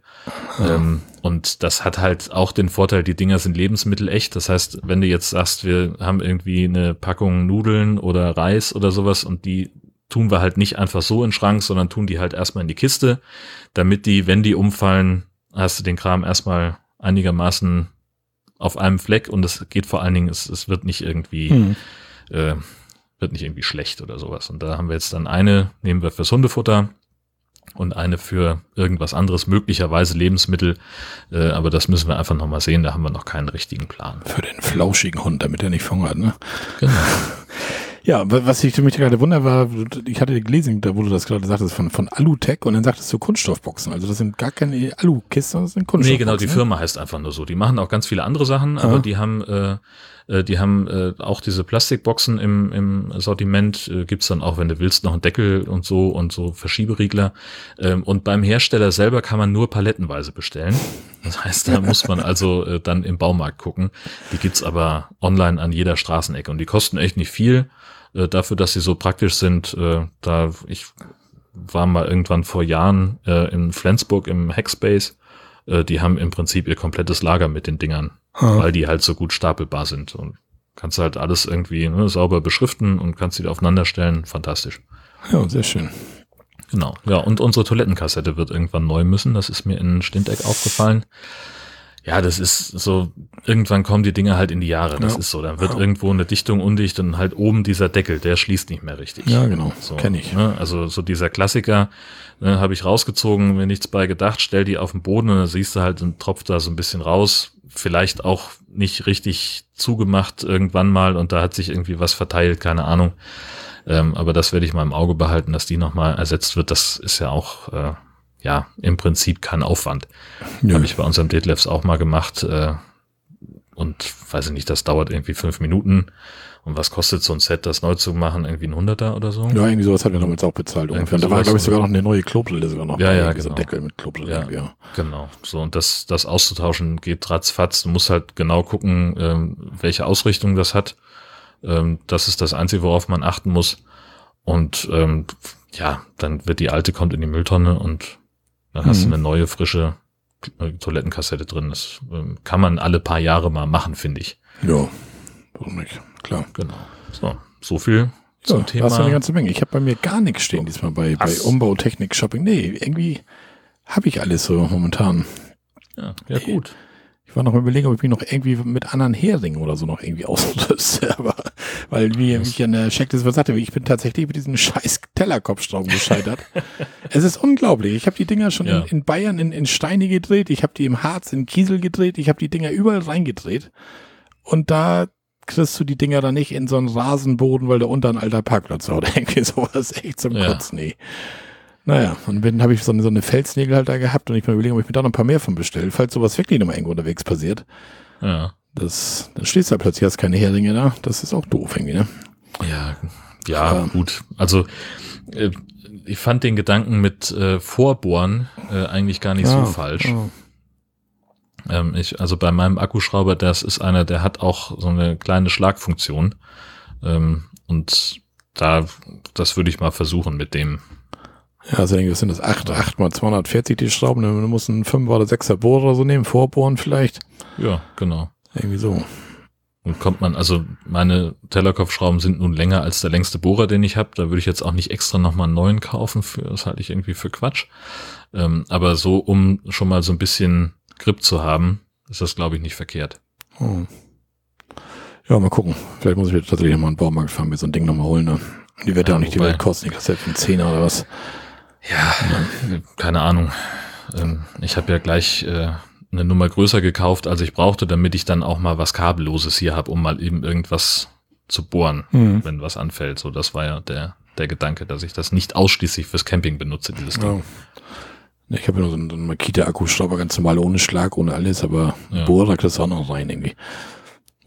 Ähm, und das hat halt auch den Vorteil, die Dinger sind lebensmittelecht. Das heißt, wenn du jetzt sagst, wir haben irgendwie eine Packung Nudeln oder Reis oder sowas und die tun wir halt nicht einfach so in den Schrank, sondern tun die halt erstmal in die Kiste, damit die, wenn die umfallen, hast du den Kram erstmal einigermaßen auf einem Fleck und es geht vor allen Dingen, es, es wird nicht irgendwie Hm. äh, wird nicht irgendwie schlecht oder sowas. Und da haben wir jetzt dann eine, nehmen wir fürs Hundefutter und eine für irgendwas anderes, möglicherweise Lebensmittel. Äh, aber das müssen wir einfach nochmal sehen, da haben wir noch keinen richtigen Plan. Für den flauschigen Hund, damit er nicht verhungert, ne? Genau. [laughs] Ja, wa- was ich mich gerade wundere, war, ich hatte gelesen, da wo du das gerade sagtest, von, von Alutech und dann sagtest du Kunststoffboxen. Also das sind gar keine Alukisten, das sind Kunststoffboxen. Nee, genau, die Firma heißt einfach nur so. Die machen auch ganz viele andere Sachen, aber Ja. die haben, äh, äh, die haben äh, auch diese Plastikboxen im, im Sortiment. Äh, gibt's dann auch, wenn du willst, noch einen Deckel und so und so Verschieberiegler. Ähm, und beim Hersteller selber kann man nur palettenweise bestellen. Das heißt, da muss man also äh, dann im Baumarkt gucken. Die gibt's aber online an jeder Straßenecke und die kosten echt nicht viel. Äh, dafür, dass sie so praktisch sind, äh, da ich war mal irgendwann vor Jahren äh, in Flensburg im Hackspace. Äh, die haben im Prinzip ihr komplettes Lager mit den Dingern, Ah. weil die halt so gut stapelbar sind. Und kannst halt alles irgendwie ne, sauber beschriften und kannst sie da aufeinander stellen. Fantastisch. Ja, sehr schön. Genau. Ja, und unsere Toilettenkassette wird irgendwann neu müssen. Das ist mir in Stinteck aufgefallen. Ja, das ist so, irgendwann kommen die Dinge halt in die Jahre. Das Ja. ist so. Dann wird Ja. irgendwo eine Dichtung undicht und halt oben dieser Deckel, der schließt nicht mehr richtig. Ja, genau. So, Kenn ich. Ne? Also so dieser Klassiker, ne, habe ich rausgezogen, mir nichts bei gedacht, stell die auf den Boden und dann siehst du halt, dann tropft da so ein bisschen raus. Vielleicht auch nicht richtig zugemacht irgendwann mal und da hat sich irgendwie was verteilt, keine Ahnung. Ähm, aber das werde ich mal im Auge behalten, dass die nochmal ersetzt wird. Das ist ja auch, äh, ja, im Prinzip kein Aufwand. Ja. Habe ich bei unserem Detlefs auch mal gemacht. Äh, und weiß ich nicht, das dauert irgendwie fünf Minuten. Und was kostet so ein Set, das neu zu machen? Irgendwie ein Hunderter oder so? Ja, irgendwie sowas hat wir damals auch bezahlt ungefähr. Und da war, glaube ich, sogar noch eine neue Klobrille sogar noch. Ja, ja, genau. Deckel mit Klobrille. Ja. irgendwie, ja. Genau. So, und das, das auszutauschen geht ratzfatz. Du musst halt genau gucken, ähm, welche Ausrichtung das hat. Ähm, das ist das Einzige, worauf man achten muss. Und ähm, ja, dann wird die alte kommt in die Mülltonne und dann hast du Mhm. eine neue, frische äh, Toilettenkassette drin. Das ähm, kann man alle paar Jahre mal machen, finde ich. Ja, warum nicht? Klar. Genau. So, so viel zum Ja, Thema. hast du eine ganze Menge. Ich habe bei mir gar nichts stehen diesmal bei, bei Was? Umbau, Technik, Shopping. Nee, irgendwie habe ich alles so momentan. ja, ja, gut. Ich war noch mal überlegen, ob ich mich noch irgendwie mit anderen Heringen oder so noch irgendwie ausrüste. [laughs] Aber weil wie ich an der Checkliste was sagte, ich bin tatsächlich mit diesen scheiß Tellerkopfstrauben gescheitert. [laughs] es ist unglaublich. Ich habe die Dinger schon Ja. in, in Bayern in, in Steine gedreht, ich habe die im Harz in Kiesel gedreht, ich habe die Dinger überall reingedreht. Und da kriegst du die Dinger dann nicht in so einen Rasenboden, weil da unter ein alter Parkplatz war oder [laughs] irgendwie sowas. Echt zum Ja. Kotzen, nee. Naja, und dann habe ich so eine, so eine Felsnägel halt da gehabt und ich mir überlegen, ob ich mir da noch ein paar mehr von bestelle, falls sowas wirklich nochmal irgendwo unterwegs passiert. Ja. Das, dann stehst du da plötzlich, hast keine Heringe da. Das ist auch doof irgendwie, ne? Ja, ja, Ja. gut. Also äh, ich fand den Gedanken mit äh, Vorbohren äh, eigentlich gar nicht so Ja, falsch. ja. Ähm, ich, also bei meinem Akkuschrauber, das ist einer, der hat auch so eine kleine Schlagfunktion. Ähm, und da, das würde ich mal versuchen mit dem. Ja, also irgendwie was sind das 8, 8 mal 240 die Schrauben, du musst einen 5 oder 6er Bohrer oder so nehmen, vorbohren vielleicht. Ja, genau. Irgendwie so. Und kommt man, also meine Tellerkopfschrauben sind nun länger als der längste Bohrer, den ich habe. Da würde ich jetzt auch nicht extra nochmal einen neuen kaufen. Für, das halte ich irgendwie für Quatsch. Ähm, aber so, um schon mal so ein bisschen Grip zu haben, ist das, glaube ich, nicht verkehrt. Oh. Ja, mal gucken. Vielleicht muss ich jetzt tatsächlich mal einen Baumarkt fahren, mir so ein Ding nochmal holen. Ne? Die wird ja, Ja, auch nicht die wobei- Welt kosten, die kostet für einen Zehner oder was. Ja, keine Ahnung. Ähm, ich habe ja gleich äh, eine Nummer größer gekauft, als ich brauchte, damit ich dann auch mal was Kabelloses hier habe, um mal eben irgendwas zu bohren, Hm. wenn was anfällt. So, das war ja der, der Gedanke, dass ich das nicht ausschließlich fürs Camping benutze, dieses Ding. Ja. Ich habe ja nur so einen, so einen Makita-Akkuschrauber, ganz normal, ohne Schlag, ohne alles, aber Ja. Bohrer kriegst du auch noch rein irgendwie.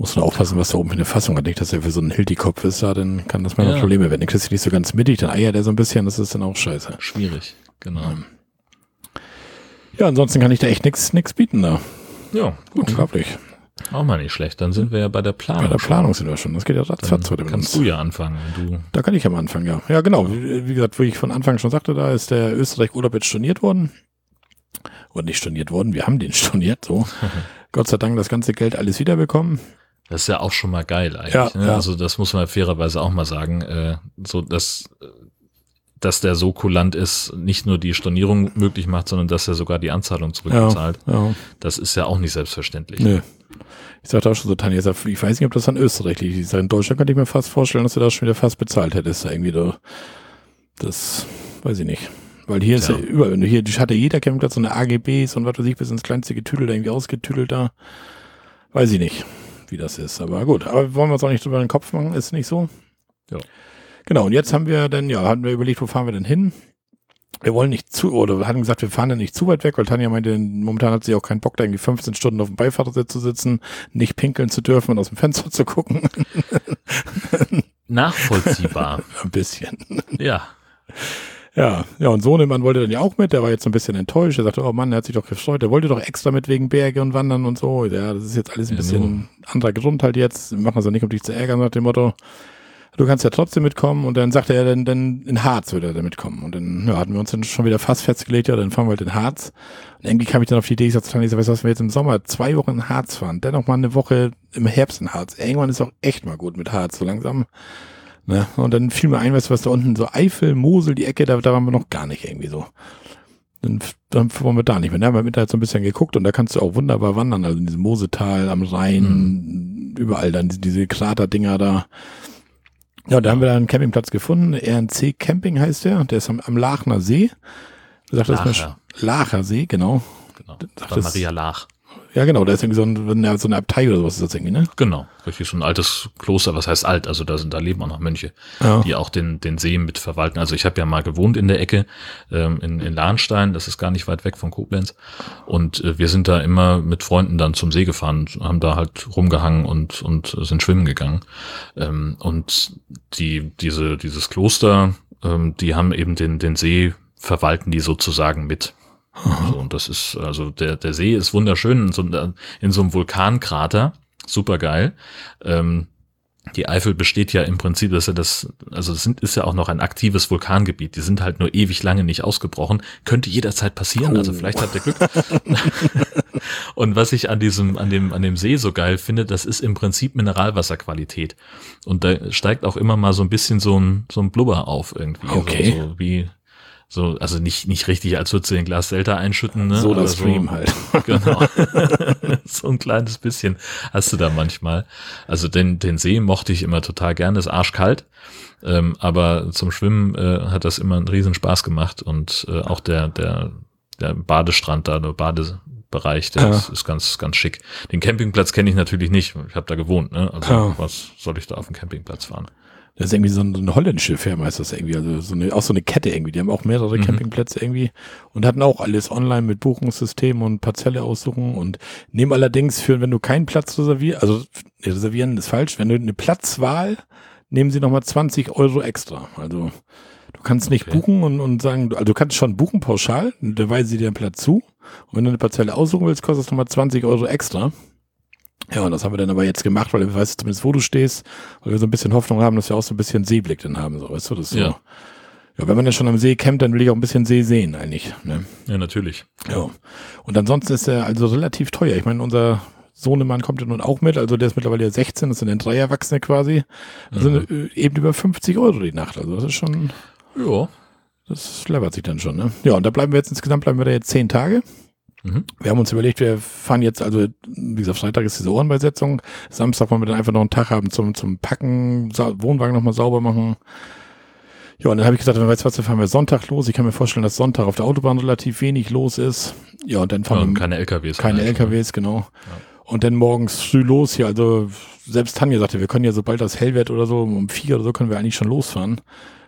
Muss man aufpassen, was da oben für eine Fassung hat. Nicht, dass er für so einen Hilti-Kopf ist, da, dann kann das mal Ja. Probleme werden. Dann kriegst du nicht so ganz mittig, dann eiert er so ein bisschen, das ist dann auch scheiße. Schwierig, genau. Ja, ansonsten kann ich da echt nix, nix bieten da. Ja, gut. Unglaublich. Auch mal nicht schlecht. Dann sind wir ja bei der Planung. Bei der Planung sind wir schon. Das geht ja ratzfatz heute mit kannst uns. du ja anfangen. Du, Da kann ich am Anfang, ja. Ja, genau. Wie wie gesagt, wo ich von Anfang schon sagte, da ist der Österreich-Urlaub jetzt storniert worden. Oder nicht storniert worden, wir haben den [laughs] storniert, so. [laughs] Gott sei Dank das ganze Geld alles wiederbekommen. Das ist ja auch schon mal geil eigentlich. Ja, ne? ja. Also das muss man fairerweise auch mal sagen. Äh, so dass, dass der so kulant ist, nicht nur die Stornierung möglich macht, sondern dass er sogar die Anzahlung zurückbezahlt. Ja, Das ist ja auch nicht selbstverständlich. nö. Ich sagte auch schon so, Tanja, ich, sag, ich weiß nicht, ob das an Österreich liegt. Ich sag, in Deutschland könnte ich mir fast vorstellen, dass du das schon wieder fast bezahlt hättest. Irgendwie da. Das weiß ich nicht. Weil hier ist Ja. überall, hier, hatte jeder Campingplatz so eine AGBs und was weiß ich, bis ins kleinste Getüdel da irgendwie ausgetüdelt da. Weiß ich nicht, wie das ist. Aber gut, aber wollen wir uns auch nicht drüber den Kopf machen, ist nicht so. Ja. Genau, und jetzt haben wir dann, ja, hatten wir überlegt, wo fahren wir denn hin? Wir wollen nicht zu, oder wir hatten gesagt, wir fahren dann nicht zu weit weg, weil Tanja meinte, momentan hat sie auch keinen Bock, da irgendwie 15 Stunden auf dem Beifahrersitz zu sitzen, nicht pinkeln zu dürfen und aus dem Fenster zu gucken. Nachvollziehbar. [laughs] Ein bisschen. ja. Ja, ja, und Sohnemann wollte dann ja auch mit, der war jetzt so ein bisschen enttäuscht. Er sagte, oh Mann, er hat sich doch gefreut, der wollte doch extra mit wegen Berge und Wandern und so. Ja, das ist jetzt alles ein Ja, bisschen anderer Grund halt jetzt. Wir machen das ja nicht, um dich zu ärgern, nach dem Motto. Du kannst ja trotzdem mitkommen und dann sagte er, dann, dann in Harz würde er dann mitkommen. Und dann ja, hatten wir uns dann schon wieder fast festgelegt, ja, dann fahren wir halt in Harz. Und irgendwie kam ich dann auf die Idee, ich sagte, weißt du was, wir jetzt im Sommer zwei Wochen in Harz fahren, dann noch mal eine Woche im Herbst in Harz. Irgendwann ist auch echt mal gut mit Harz, so langsam. Ne? Und dann fiel mir ein, du, was da unten, so Eifel, Mosel, die Ecke, da, da waren wir noch gar nicht irgendwie so. Dann, dann wollen wir da nicht mehr. Da haben wir im Internet so ein bisschen geguckt und da kannst du auch wunderbar wandern, also in diesem Mosetal, am Rhein, überall dann diese, Kraterdinger da. Ja, da haben wir da einen Campingplatz gefunden, RNC Camping heißt der, der ist am, am Lachner See. Du sagst, das Lacher. Lacher See, genau. Genau. Das- Maria Lach. Ja, genau, da ist irgendwie so, ein, so eine Abtei oder sowas ist das irgendwie, ne? Genau. Richtig so ein altes Kloster. Was heißt alt? Also da sind, da leben auch noch Mönche. Ja. die auch den, den See mitverwalten. Also ich habe ja mal gewohnt in der Ecke ähm, in, in Lahnstein, das ist gar nicht weit weg von Koblenz. Und äh, wir sind da immer mit Freunden dann zum See gefahren, haben da halt rumgehangen und, und sind schwimmen gegangen. Ähm, und die, diese, dieses Kloster, ähm, die haben eben den, den See, verwalten die sozusagen mit. So, und das ist, also der, der See ist wunderschön in so, in so einem Vulkankrater. Super geil. Ähm, die Eifel besteht ja im Prinzip, dass er das, also es sind, ist ja auch noch ein aktives Vulkangebiet. Die sind halt nur ewig lange nicht ausgebrochen. Könnte jederzeit passieren. Also Oh. vielleicht habt ihr Glück. [laughs] Und was ich an diesem, an dem, an dem See so geil finde, das ist im Prinzip Mineralwasserqualität. Und da steigt auch immer mal so ein bisschen so ein, so ein Blubber auf irgendwie. Okay. So, so wie, so, also nicht, nicht richtig, als würdest du den Glas Delta einschütten, ne? so das Stream halt. [laughs] Genau. [laughs] so ein kleines bisschen hast du da manchmal. Also den, den See mochte ich immer total gern, ist arschkalt. Ähm, aber zum Schwimmen äh, hat das immer einen riesen Spaß gemacht und äh, auch der, der, der Badestrand da, der Badebereich, der Ja. ist, ist ganz, ganz schick. Den Campingplatz kenne ich natürlich nicht. Ich habe da gewohnt, ne? Also Ja. was soll ich da auf dem Campingplatz fahren? Das ist irgendwie so, ein, so eine holländische Firma, ist das irgendwie, also so eine, auch so eine Kette irgendwie. Die haben auch mehrere Mhm. Campingplätze irgendwie und hatten auch alles online mit Buchungssystem und Parzelle aussuchen und nehmen allerdings für, wenn du keinen Platz reservierst, also reservieren ist falsch, wenn du eine Platzwahl, nehmen sie nochmal 20 Euro extra. Also du kannst nicht Okay. buchen und, und sagen, also du kannst schon buchen pauschal, da weisen sie dir einen Platz zu und wenn du eine Parzelle aussuchen willst, kostet es nochmal 20 Euro extra. Ja, und das haben wir dann aber jetzt gemacht, weil wir weißt zumindest, wo du stehst, weil wir so ein bisschen Hoffnung haben, dass wir auch so ein bisschen Seeblick dann haben, so, weißt du, das ist so. Ja. Ja, wenn man ja schon am See campt, dann will ich auch ein bisschen See sehen eigentlich. Ne? Ja, natürlich. Ja. Und ansonsten ist er also relativ teuer. Ich meine, unser Sohnemann kommt ja nun auch mit, also der ist mittlerweile 16, das sind dann drei Erwachsene quasi. Das sind äh, eben über 50 Euro die Nacht. Also das ist schon, Ja. das levert sich dann schon, ne? Ja, und da bleiben wir jetzt insgesamt bleiben wir da jetzt zehn Tage. Mhm. Wir haben uns überlegt, wir fahren jetzt, also wie gesagt, Freitag ist diese Ohrenbeisetzung. Samstag wollen wir dann einfach noch einen Tag haben zum, zum Packen, Wohnwagen nochmal sauber machen. Ja, und dann habe ich gesagt, dann weißt du was, dann fahren wir Sonntag los. Ich kann mir vorstellen, dass Sonntag auf der Autobahn relativ wenig los ist. Ja, und dann Ja, fahren und wir keine LKWs. keine LKWs, genau. Und dann morgens früh los hier. Also selbst Tanja sagte, wir können ja, sobald das hell wird oder so, um vier oder so können wir eigentlich schon losfahren.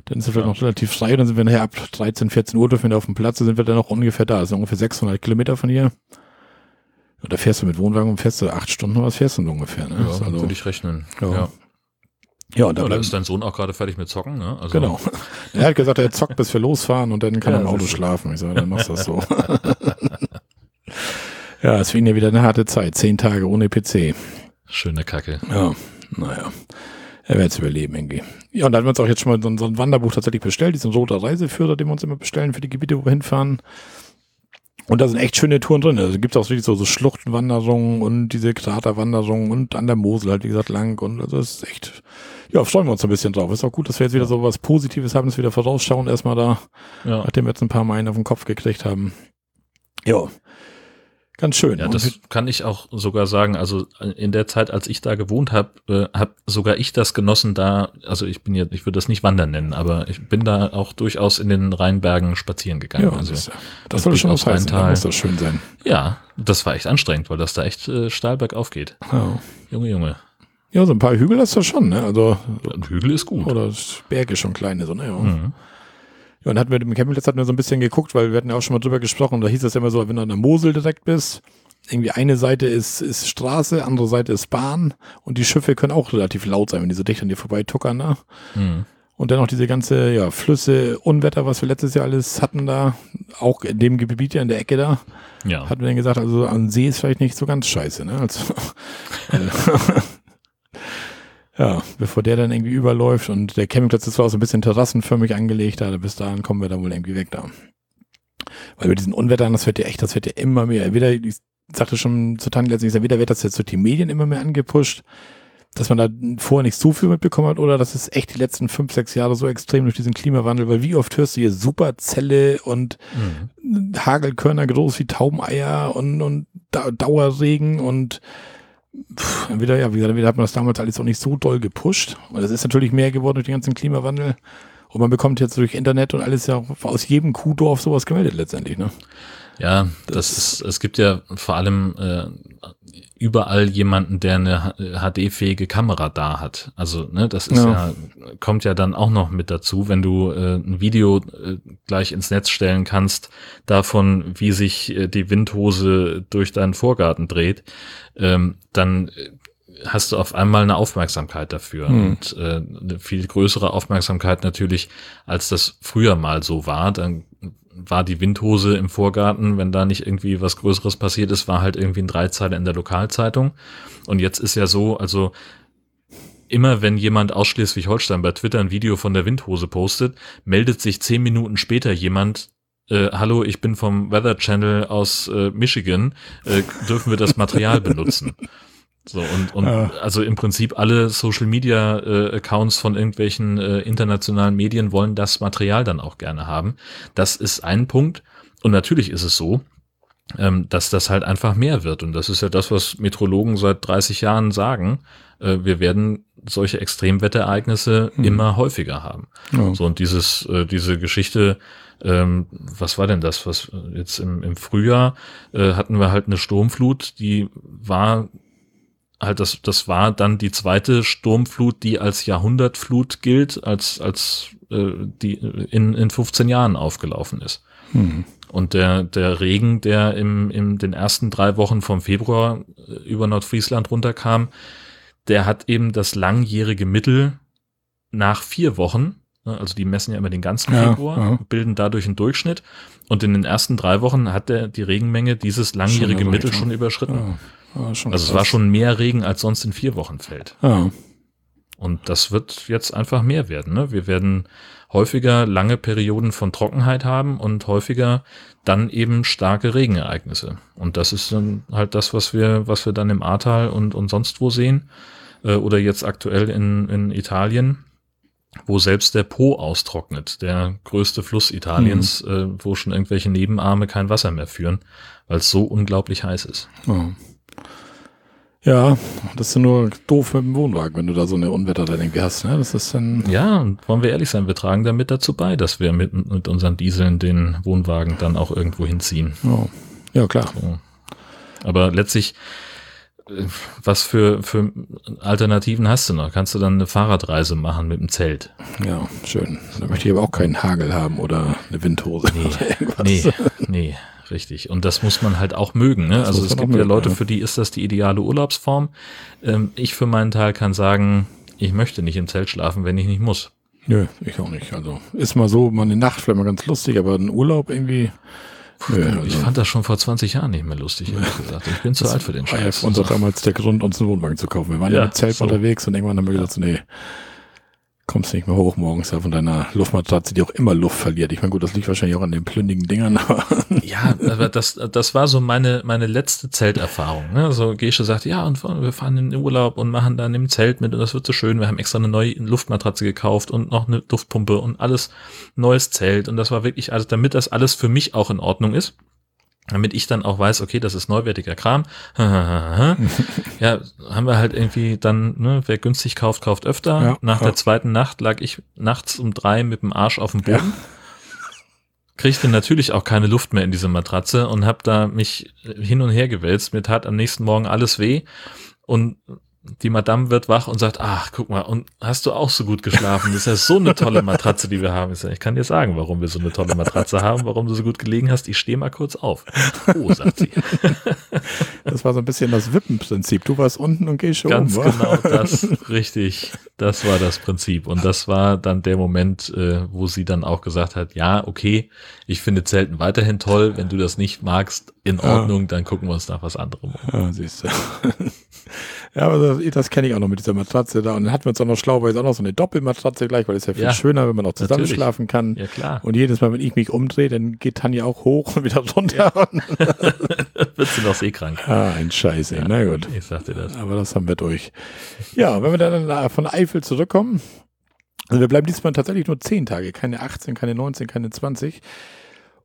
Dann ist es vielleicht noch relativ frei. Dann sind wir nachher ab 13, 14 Uhr dürfen wir auf dem Platz. Da sind wir dann noch ungefähr da. Sind ungefähr 600 Kilometer von hier. Und da fährst du mit Wohnwagen und fährst du acht Stunden, was fährst du ungefähr? Ne? Ja, also, würde ich rechnen. ja. Ja. Ja, und da Ja, da ist dein Sohn auch gerade fertig mit Zocken, ne? Also, genau. [laughs] Er hat gesagt, er zockt, bis wir losfahren und dann kann Ja, er im Auto schlafen. Ich sage, dann machst du das so. [laughs] ja, es für ihn ja wieder eine harte Zeit. Zehn Tage ohne PC. Schöne Kacke. Ja, naja. Er wird es überleben, irgendwie. Ja, und da haben wir uns auch jetzt schon mal so ein, so ein Wanderbuch tatsächlich bestellt, diesen roter Reiseführer, den wir uns immer bestellen für die Gebiete, wo wir hinfahren. Und da sind echt schöne Touren drin. Also gibt es auch wirklich so, so Schluchtenwanderungen und diese Kraterwanderungen und an der Mosel halt, wie gesagt, lang. Und also das ist echt, ja, freuen wir uns ein bisschen drauf. Ist auch gut, dass wir jetzt wieder so was Positives haben, dass wir wieder vorausschauen, erstmal da, Ja, nachdem wir jetzt ein paar Mal einen auf den Kopf gekriegt haben. Ja, ganz schön. ja das kann ich auch sogar sagen. Also in der Zeit, als ich da gewohnt habe, äh, habe sogar ich das genossen, da, also ich bin jetzt, ich würde das nicht Wandern nennen, aber ich bin da auch durchaus in den Rheinbergen spazieren gegangen. ja, also, das, das soll schon was durchaus heißen. Da muss das schön sein. ja, das war echt anstrengend, weil das da echt äh, steil bergauf geht. Ja. Junge, Junge. Ja, so ein paar Hügel hast du schon, ne? Also, Ein Hügel ist gut. oder Berge schon kleine, so, ne? Ja. Mhm. Ja und hatten wir im Campingplatz hatten wir so ein bisschen geguckt, weil wir hatten ja auch schon mal drüber gesprochen, da hieß es immer so, wenn du an der Mosel direkt bist, irgendwie eine Seite ist, ist Straße, andere Seite ist Bahn und die Schiffe können auch relativ laut sein, wenn die so dicht an dir vorbei tuckern, ne? Mhm. Und dann noch diese ganze, ja, Flüsse, Unwetter, was wir letztes Jahr alles hatten da, auch in dem Gebiet ja in der Ecke da, Ja. hatten wir dann gesagt, also an See ist vielleicht nicht so ganz scheiße, ne? Also, [laughs] ja, bevor der dann irgendwie überläuft und der Campingplatz ist zwar auch so ein bisschen terrassenförmig angelegt, aber bis dahin kommen wir da wohl irgendwie weg da. Weil bei diesen Unwettern, das wird ja echt, das wird ja immer mehr. Wieder, ich sagte schon zu Tanja letztens, wieder wird das jetzt durch die Medien immer mehr angepusht, dass man da vorher nicht so viel mitbekommen hat oder das ist echt die letzten fünf, sechs Jahre so extrem durch diesen Klimawandel, weil wie oft hörst du hier Superzelle und Mhm. Hagelkörner groß wie Taubeneier und, und Dau- Dauerregen und pff, wieder, ja, wie gesagt, wieder hat man das damals alles auch nicht so doll gepusht. Und es ist natürlich mehr geworden durch den ganzen Klimawandel. Und man bekommt jetzt durch Internet und alles ja aus jedem Kuhdorf sowas gemeldet letztendlich, ne? Ja, das, Das- ist, es gibt ja vor allem äh, überall jemanden, der eine HD-fähige Kamera da hat. Also, ne, das ist Ja. ja. kommt ja dann auch noch mit dazu, wenn du äh, ein Video äh, gleich ins Netz stellen kannst, davon, wie sich äh, die Windhose durch deinen Vorgarten dreht, ähm, dann hast du auf einmal eine Aufmerksamkeit dafür Hm. und äh, eine viel größere Aufmerksamkeit natürlich, als das früher mal so war. Dann war die Windhose im Vorgarten, wenn da nicht irgendwie was Größeres passiert ist, war halt irgendwie ein Dreizeiler in der Lokalzeitung. Und jetzt ist ja so, also immer wenn jemand aus Schleswig-Holstein bei Twitter ein Video von der Windhose postet, meldet sich zehn Minuten später jemand, äh, hallo, ich bin vom Weather Channel aus äh, Michigan, äh, dürfen wir das Material benutzen? [laughs] So, und, und Ja. also im Prinzip alle Social Media äh, Accounts von irgendwelchen äh, internationalen Medien wollen das Material dann auch gerne haben. Das ist ein Punkt. Und natürlich ist es so, ähm, dass das halt einfach mehr wird. Und das ist ja das, was Metrologen seit 30 Jahren sagen. Äh, wir werden solche Extremwetterereignisse Hm. immer häufiger haben. Ja. So, und dieses, äh, diese Geschichte, ähm, was war denn das? Was äh, jetzt im, im Frühjahr äh, hatten wir halt eine Sturmflut, die war halt das, das war dann die zweite Sturmflut, die als Jahrhundertflut gilt, als, als äh, die in, in 15 Jahren aufgelaufen ist. Hm. Und der, der Regen, der im, im den ersten drei Wochen vom Februar äh, über Nordfriesland runterkam, der hat eben das langjährige Mittel nach vier Wochen, ne, also die messen ja immer den ganzen Februar, ja. bilden dadurch einen Durchschnitt. Und in den ersten drei Wochen hat der die Regenmenge dieses langjährige Mittel schon überschritten. Ja. Also es krass. war schon mehr Regen, als sonst in vier Wochen fällt. Ja. Und das wird jetzt einfach mehr werden. Ne? Wir werden häufiger lange Perioden von Trockenheit haben und häufiger dann eben starke Regenereignisse. Und das ist dann halt das, was wir, was wir dann im Ahrtal und, und sonst wo sehen. Äh, oder jetzt aktuell in, in Italien, wo selbst der Po austrocknet, der größte Fluss Italiens, äh, wo schon irgendwelche Nebenarme kein Wasser mehr führen, weil es so unglaublich heiß ist. Ja. Ja, das ist nur doof mit dem Wohnwagen, wenn du da so eine Unwetter dann irgendwie hast, ne? Das ist dann, Ja, und wollen wir ehrlich sein, wir tragen damit dazu bei, dass wir mit, mit unseren Dieseln den Wohnwagen dann auch irgendwo hinziehen. ja, ja klar. So. Aber letztlich, was für, für Alternativen hast du noch? Kannst du dann eine Fahrradreise machen mit dem Zelt? Ja, schön. Da möchte ich aber auch keinen Hagel haben oder eine Windhose. Nee, nee, nee, richtig. Und das muss man halt auch mögen. Ne? Also es gibt mögen, ja Leute, ja. für die ist das die ideale Urlaubsform. Ähm, ich für meinen Teil kann sagen, ich möchte nicht im Zelt schlafen, wenn ich nicht muss. Nö, ich auch nicht. Also ist mal so, mal eine Nacht vielleicht mal ganz lustig, aber ein Urlaub irgendwie Nö, also ich fand das schon vor 20 Jahren nicht mehr lustig, ehrlich [laughs] gesagt. Ich bin zu alt für den Scheiß. War ja unser damals der Grund, uns einen Wohnwagen zu kaufen. Wir waren ja, ja mit Zelt so. unterwegs und irgendwann haben wir gesagt, nee, kommst nicht mehr hoch morgens ja, von deiner Luftmatratze, die auch immer Luft verliert. Ich meine, gut, das liegt wahrscheinlich auch an den plündigen Dingern. [laughs] Aber ja, aber das, das war so meine, meine letzte Zelterfahrung. Ne? So Gesche sagt, ja, und wir fahren in den Urlaub und machen dann im Zelt mit und das wird so schön. Wir haben extra eine neue Luftmatratze gekauft und noch eine Luftpumpe und alles neues Zelt. Und das war wirklich, also damit das alles für mich auch in Ordnung ist damit ich dann auch weiß, okay, das ist neuwertiger Kram. [laughs] ja, haben wir halt irgendwie dann, ne, wer günstig kauft, kauft öfter. Ja, Nach ja. der zweiten Nacht lag ich nachts um drei mit dem Arsch auf dem Boden. Ja. Kriegte natürlich auch keine Luft mehr in diese Matratze und habe da mich hin und her gewälzt. Mir tat am nächsten Morgen alles weh. Und die Madame wird wach und sagt, ach, guck mal, und hast du auch so gut geschlafen? Das ist ja so eine tolle Matratze, die wir haben. Ich kann dir sagen, warum wir so eine tolle Matratze haben, warum du so gut gelegen hast. Ich stehe mal kurz auf. Oh, sagt sie. [laughs] Das war so ein bisschen das Wippenprinzip. Du warst unten und gehst schon Ganz oben, genau das, [laughs] richtig. Das war das Prinzip. Und das war dann der Moment, äh, wo sie dann auch gesagt hat, ja, okay, ich finde Zelten weiterhin toll. Wenn du das nicht magst, in Ordnung, dann gucken wir uns nach was anderem um. Ja, siehst du. Ja, aber das, das kenne ich auch noch mit dieser Matratze da. Und dann hatten wir uns auch noch schlau, weil es auch noch so eine Doppelmatratze gleich, weil es ja viel ja, schöner, wenn man auch zusammen natürlich. schlafen kann. Ja, klar. Und jedes Mal, wenn ich mich umdrehe, dann geht Tanja auch hoch und wieder runter. Ja. [laughs] Wird sie noch seekrank. Ah, ein Scheiß, ey. Ja, Na gut. Ich sagte das. Aber das haben wir durch. Ja, wenn wir dann von Eifel zurückkommen, also wir bleiben diesmal tatsächlich nur 10 Tage, keine 18, keine 19, keine 20.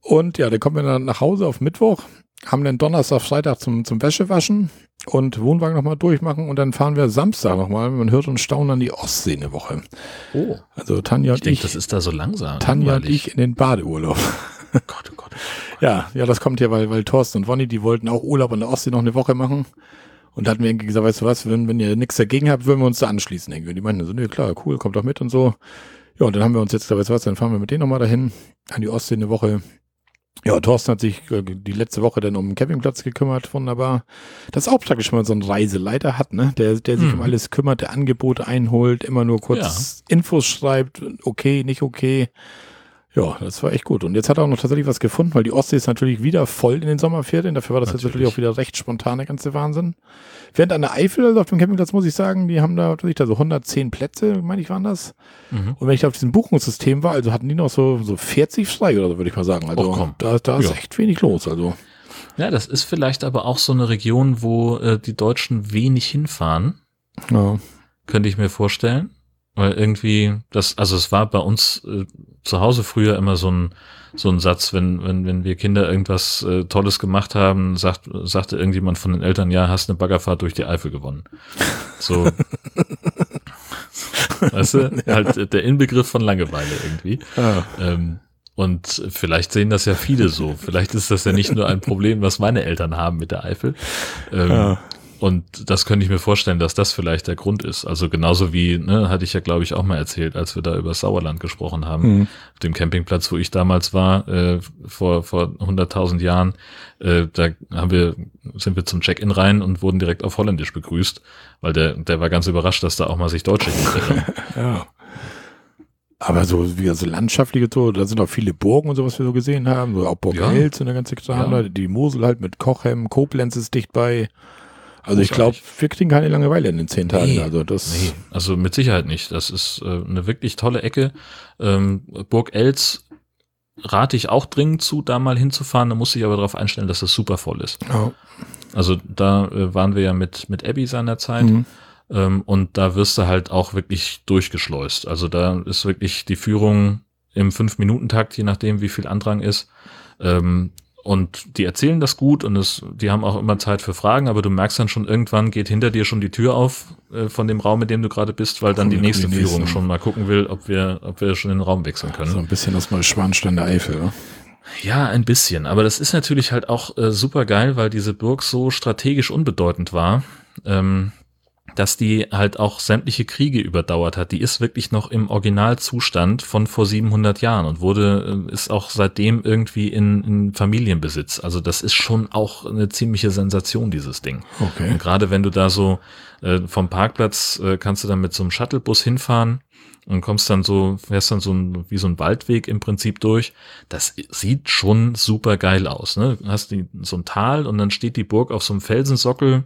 Und ja, dann kommen wir dann nach Hause auf Mittwoch haben dann Donnerstag, Freitag zum, zum Wäschewaschen und Wohnwagen nochmal durchmachen und dann fahren wir Samstag nochmal. Man hört uns staunen an die Ostsee eine Woche. Oh. Also Tanja und ich. Denk, das ist da so langsam. Tanja und ich in den Badeurlaub. Gott, oh Gott. Ja, ja, das kommt ja, weil, weil Thorsten und Wonny, die wollten auch Urlaub an der Ostsee noch eine Woche machen. Und da hatten wir irgendwie gesagt, weißt du was, wenn, wenn ihr nichts dagegen habt, würden wir uns da anschließen. Irgendwie. Und die meinten so, nee, klar, cool, kommt doch mit und so. Ja, und dann haben wir uns jetzt, weißt du was, dann fahren wir mit denen nochmal dahin, an die Ostsee eine Woche. Ja, Thorsten hat sich äh, die letzte Woche dann um den Campingplatz gekümmert, wunderbar. Das ist auch praktisch, wenn man so einen Reiseleiter hat, ne? Der, der sich hm. um alles kümmert, der Angebote einholt, immer nur kurz ja. Infos schreibt, okay, nicht okay. Ja, das war echt gut. Und jetzt hat er auch noch tatsächlich was gefunden, weil die Ostsee ist natürlich wieder voll in den Sommerferien. Dafür war das natürlich. jetzt natürlich auch wieder recht spontan, der ganze Wahnsinn. Während an der Eifel, also auf dem Campingplatz, muss ich sagen, die haben da, was ich da so 110 Plätze, meine ich, waren das. Mhm. Und wenn ich da auf diesem Buchungssystem war, also hatten die noch so, so 40 frei oder so, würde ich mal sagen. Also oh, da, da ist ja. echt wenig los. Also. Ja, das ist vielleicht aber auch so eine Region, wo äh, die Deutschen wenig hinfahren. Ja. Könnte ich mir vorstellen. Weil irgendwie, das, also es war bei uns äh, zu Hause früher immer so ein, so ein Satz, wenn, wenn, wenn wir Kinder irgendwas äh, Tolles gemacht haben, sagt, sagte irgendjemand von den Eltern, ja, hast eine Baggerfahrt durch die Eifel gewonnen. So. [laughs] weißt du? Ja. Halt der Inbegriff von Langeweile irgendwie. Ja. Ähm, und vielleicht sehen das ja viele so. Vielleicht ist das ja nicht nur ein Problem, was meine Eltern haben mit der Eifel. Ähm, ja. Und das könnte ich mir vorstellen, dass das vielleicht der Grund ist. Also genauso wie, ne, hatte ich ja, glaube ich, auch mal erzählt, als wir da über Sauerland gesprochen haben, mhm. auf dem Campingplatz, wo ich damals war, äh, vor, vor 100.000 Jahren, äh, da haben wir, sind wir zum Check-in rein und wurden direkt auf Holländisch begrüßt, weil der, der war ganz überrascht, dass da auch mal sich Deutsche hinterher. [laughs] ja. Aber so wie also landschaftliche Tour, da sind auch viele Burgen und so, was wir so gesehen haben, so auch Burg ja. Hels und der ganze Kram, ja. die Mosel halt mit Kochem, Koblenz ist dicht bei. Also ich glaube, wir kriegen keine Langeweile in den zehn Tagen. Nee, also das. Nee, also mit Sicherheit nicht. Das ist äh, eine wirklich tolle Ecke. Ähm, Burg Els rate ich auch dringend zu, da mal hinzufahren. Da muss ich aber darauf einstellen, dass das super voll ist. Oh. Also da äh, waren wir ja mit mit Abby seinerzeit. Mhm. Ähm, und da wirst du halt auch wirklich durchgeschleust. Also da ist wirklich die Führung im Fünf-Minuten-Takt, je nachdem, wie viel Andrang ist. Ähm, und die erzählen das gut und es, die haben auch immer Zeit für Fragen, aber du merkst dann schon irgendwann geht hinter dir schon die Tür auf äh, von dem Raum, in dem du gerade bist, weil dann die nächste die Führung schon mal gucken will, ob wir, ob wir schon den Raum wechseln können. So ein bisschen das mal Schwanstein der Eifel, oder? Ja, ein bisschen. Aber das ist natürlich halt auch äh, super geil, weil diese Burg so strategisch unbedeutend war. ähm, dass die halt auch sämtliche Kriege überdauert hat. Die ist wirklich noch im Originalzustand von vor 700 Jahren und wurde, äh, ist auch seitdem irgendwie in, in Familienbesitz. Also das ist schon auch eine ziemliche Sensation, dieses Ding. Okay. Und gerade wenn du da so äh, vom Parkplatz äh, kannst du dann mit so einem Shuttlebus hinfahren und kommst dann so, fährst dann so ein, wie so ein Waldweg im Prinzip durch. Das sieht schon super geil aus. Ne? Du hast die, so ein Tal und dann steht die Burg auf so einem Felsensockel.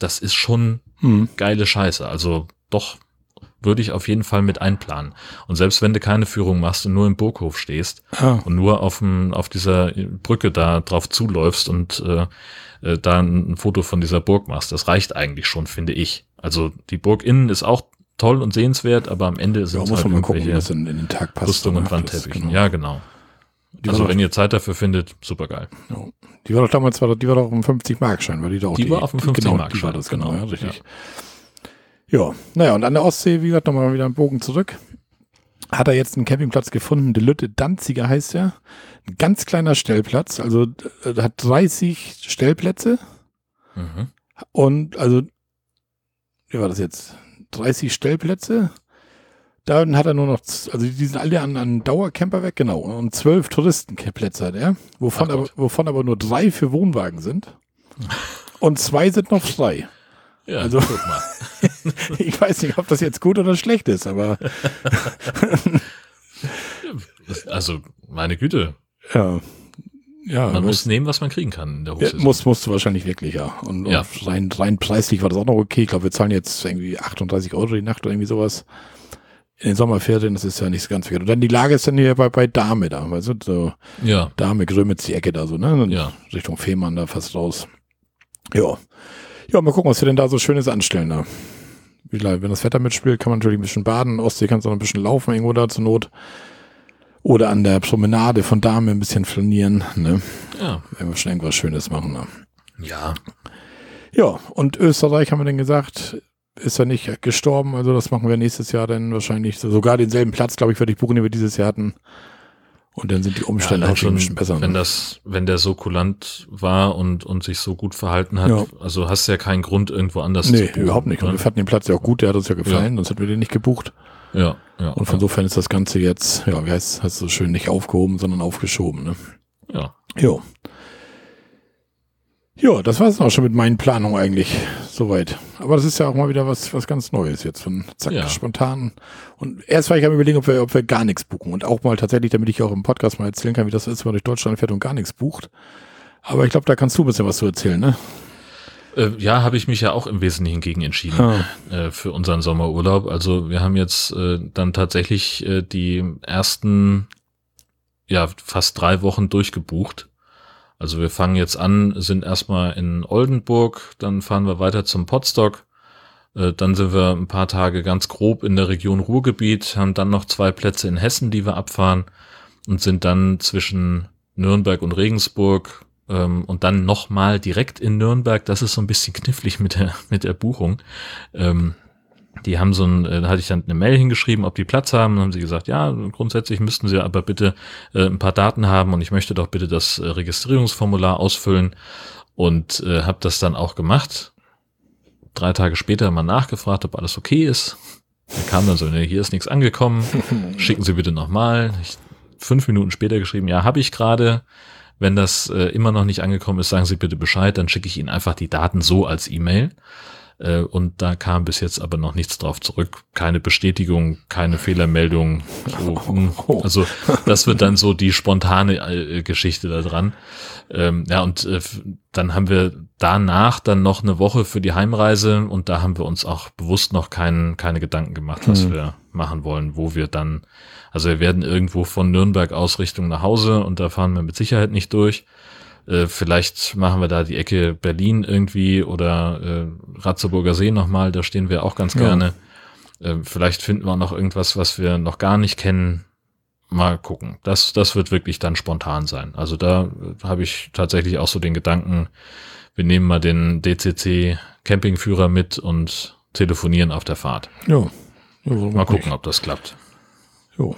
Das ist schon Hm. geile Scheiße. Also doch würde ich auf jeden Fall mit einplanen. Und selbst wenn du keine Führung machst und nur im Burghof stehst Ah, und nur auf, dem, auf dieser Brücke da drauf zuläufst und äh, äh, da ein Foto von dieser Burg machst, das reicht eigentlich schon, finde ich. Also die Burg innen ist auch toll und sehenswert, aber am Ende ja, sind es muss halt man mal gucken, das in, in den Tag passt. Rüstung und Wandteppichen. genau. Ja, genau. Die Also wenn ihr Zeit dafür findet, super geil. ja. Die war doch damals, war doch, die war doch auf dem 50-Mark-Schein, weil die da auch Die war auf dem genau, die 50-Mark-Schein, war das, genau, genau, ja, richtig. Ja. naja, und an der Ostsee, wie gesagt, nochmal wieder einen Bogen zurück. Hat er jetzt einen Campingplatz gefunden, De Lütte Danziger heißt er. Ein ganz kleiner Stellplatz, also äh, hat 30 Stellplätze Mhm. und also, wie war das jetzt? 30 Stellplätze. Dann hat er nur noch, also die sind alle an, an Dauercamper weg, genau. Und zwölf Touristenplätze hat er, wovon, Ach aber, wovon aber nur drei für Wohnwagen sind. Und zwei sind noch frei. Ja, Also- guck mal. [laughs] Ich weiß nicht, ob das jetzt gut oder schlecht ist, aber [laughs] Also, meine Güte. [laughs] ja. Ja, Man muss nehmen, was man kriegen kann in der ja, Hochsaison. muss, musst du wahrscheinlich wirklich, ja. Und, Ja. und rein, rein preislich war das auch noch okay. Ich glaube, wir zahlen jetzt irgendwie 38 Euro die Nacht oder irgendwie sowas. In den Sommerferien, das ist ja nicht so ganz verkehrt. Und dann die Lage ist dann hier bei, bei Dahme da, weißt du, so Ja, Dahme, Grömitz, die Ecke da so, ne? Ja. Richtung Fehmarn da fast raus. Ja. Ja, mal gucken, was wir denn da so Schönes anstellen da. Wie gesagt, Wenn das Wetter mitspielt, kann man natürlich ein bisschen baden. Ostsee kannst du noch ein bisschen laufen irgendwo da zur Not. Oder an der Promenade von Dahme ein bisschen flanieren, ne? ja, Wenn wir schon irgendwas Schönes machen, ne? ja. Ja, und Österreich haben wir dann gesagt, ist ja nicht gestorben, also das machen wir nächstes Jahr dann wahrscheinlich. So, sogar denselben Platz, glaube ich, würde ich buchen, den wir dieses Jahr hatten. Und dann sind die Umstände allein auch schon ein bisschen besser. Wenn ne? das, wenn der so kulant war und, und sich so gut verhalten hat, Ja. also hast du ja keinen Grund, irgendwo anders nee, zu buchen. überhaupt nicht. Und Ne? wir fanden den Platz ja auch gut, der hat uns ja gefallen, sonst hätten wir den nicht gebucht. Ja, ja. Und von insofern ist das Ganze jetzt, ja, wie heißt heißt es so schön, nicht aufgehoben, sondern aufgeschoben. Ne? ja. Jo. Ja, das war es auch schon mit meinen Planungen eigentlich soweit. Aber das ist ja auch mal wieder was, was ganz Neues jetzt von zack, Ja. spontan. Und erst war ich am überlegen, ob wir, ob wir gar nichts buchen. Und auch mal tatsächlich, damit ich auch im Podcast mal erzählen kann, wie das ist, wenn man durch Deutschland fährt und gar nichts bucht. Aber ich glaube, da kannst du ein bisschen was zu erzählen, ne? Äh, ja, habe ich mich ja auch im Wesentlichen gegen entschieden Ah, äh, für unseren Sommerurlaub. Also wir haben jetzt äh, dann tatsächlich äh, die ersten ja fast drei Wochen durchgebucht. Also wir fangen jetzt an, sind erstmal in Oldenburg, dann fahren wir weiter zum Potsdok, äh, dann sind wir ein paar Tage ganz grob in der Region Ruhrgebiet, haben dann noch zwei Plätze in Hessen, die wir abfahren und sind dann zwischen Nürnberg und Regensburg ähm, und dann nochmal direkt in Nürnberg. Das ist so ein bisschen knifflig mit der, mit der Buchung. Ähm, die haben so ein, äh, da hatte ich dann eine Mail hingeschrieben, ob die Platz haben. Dann haben sie gesagt, ja, grundsätzlich müssten sie aber bitte äh, ein paar Daten haben und ich möchte doch bitte das äh, Registrierungsformular ausfüllen und äh, habe das dann auch gemacht. Drei Tage später mal nachgefragt, ob alles okay ist. Da kam dann so, ne, hier ist nichts angekommen, [laughs] schicken Sie bitte nochmal. Ich, fünf Minuten später geschrieben, ja, habe ich gerade. Wenn das äh, immer noch nicht angekommen ist, sagen Sie bitte Bescheid, dann schicke ich Ihnen einfach die Daten so als E-Mail. Äh, und da kam bis jetzt aber noch nichts drauf zurück. Keine Bestätigung, keine Fehlermeldung. So, hm. also das wird dann so die spontane äh, Geschichte da dran. Ähm, ja, und äh, dann haben wir danach dann noch eine Woche für die Heimreise und da haben wir uns auch bewusst noch kein, keine Gedanken gemacht, was Hm. wir machen wollen, wo wir dann, also wir werden irgendwo von Nürnberg aus Richtung nach Hause und da fahren wir mit Sicherheit nicht durch. Äh, vielleicht machen wir da die Ecke Berlin irgendwie oder äh, Ratzeburger See nochmal, da stehen wir auch ganz Ja. gerne. Äh, vielleicht finden wir auch noch irgendwas, was wir noch gar nicht kennen. Mal gucken. Das, das wird wirklich dann spontan sein. Also da äh, habe ich tatsächlich auch so den Gedanken, wir nehmen mal den DCC Campingführer mit und telefonieren auf der Fahrt. ja. ja Mal nicht? gucken, ob das klappt. Jo.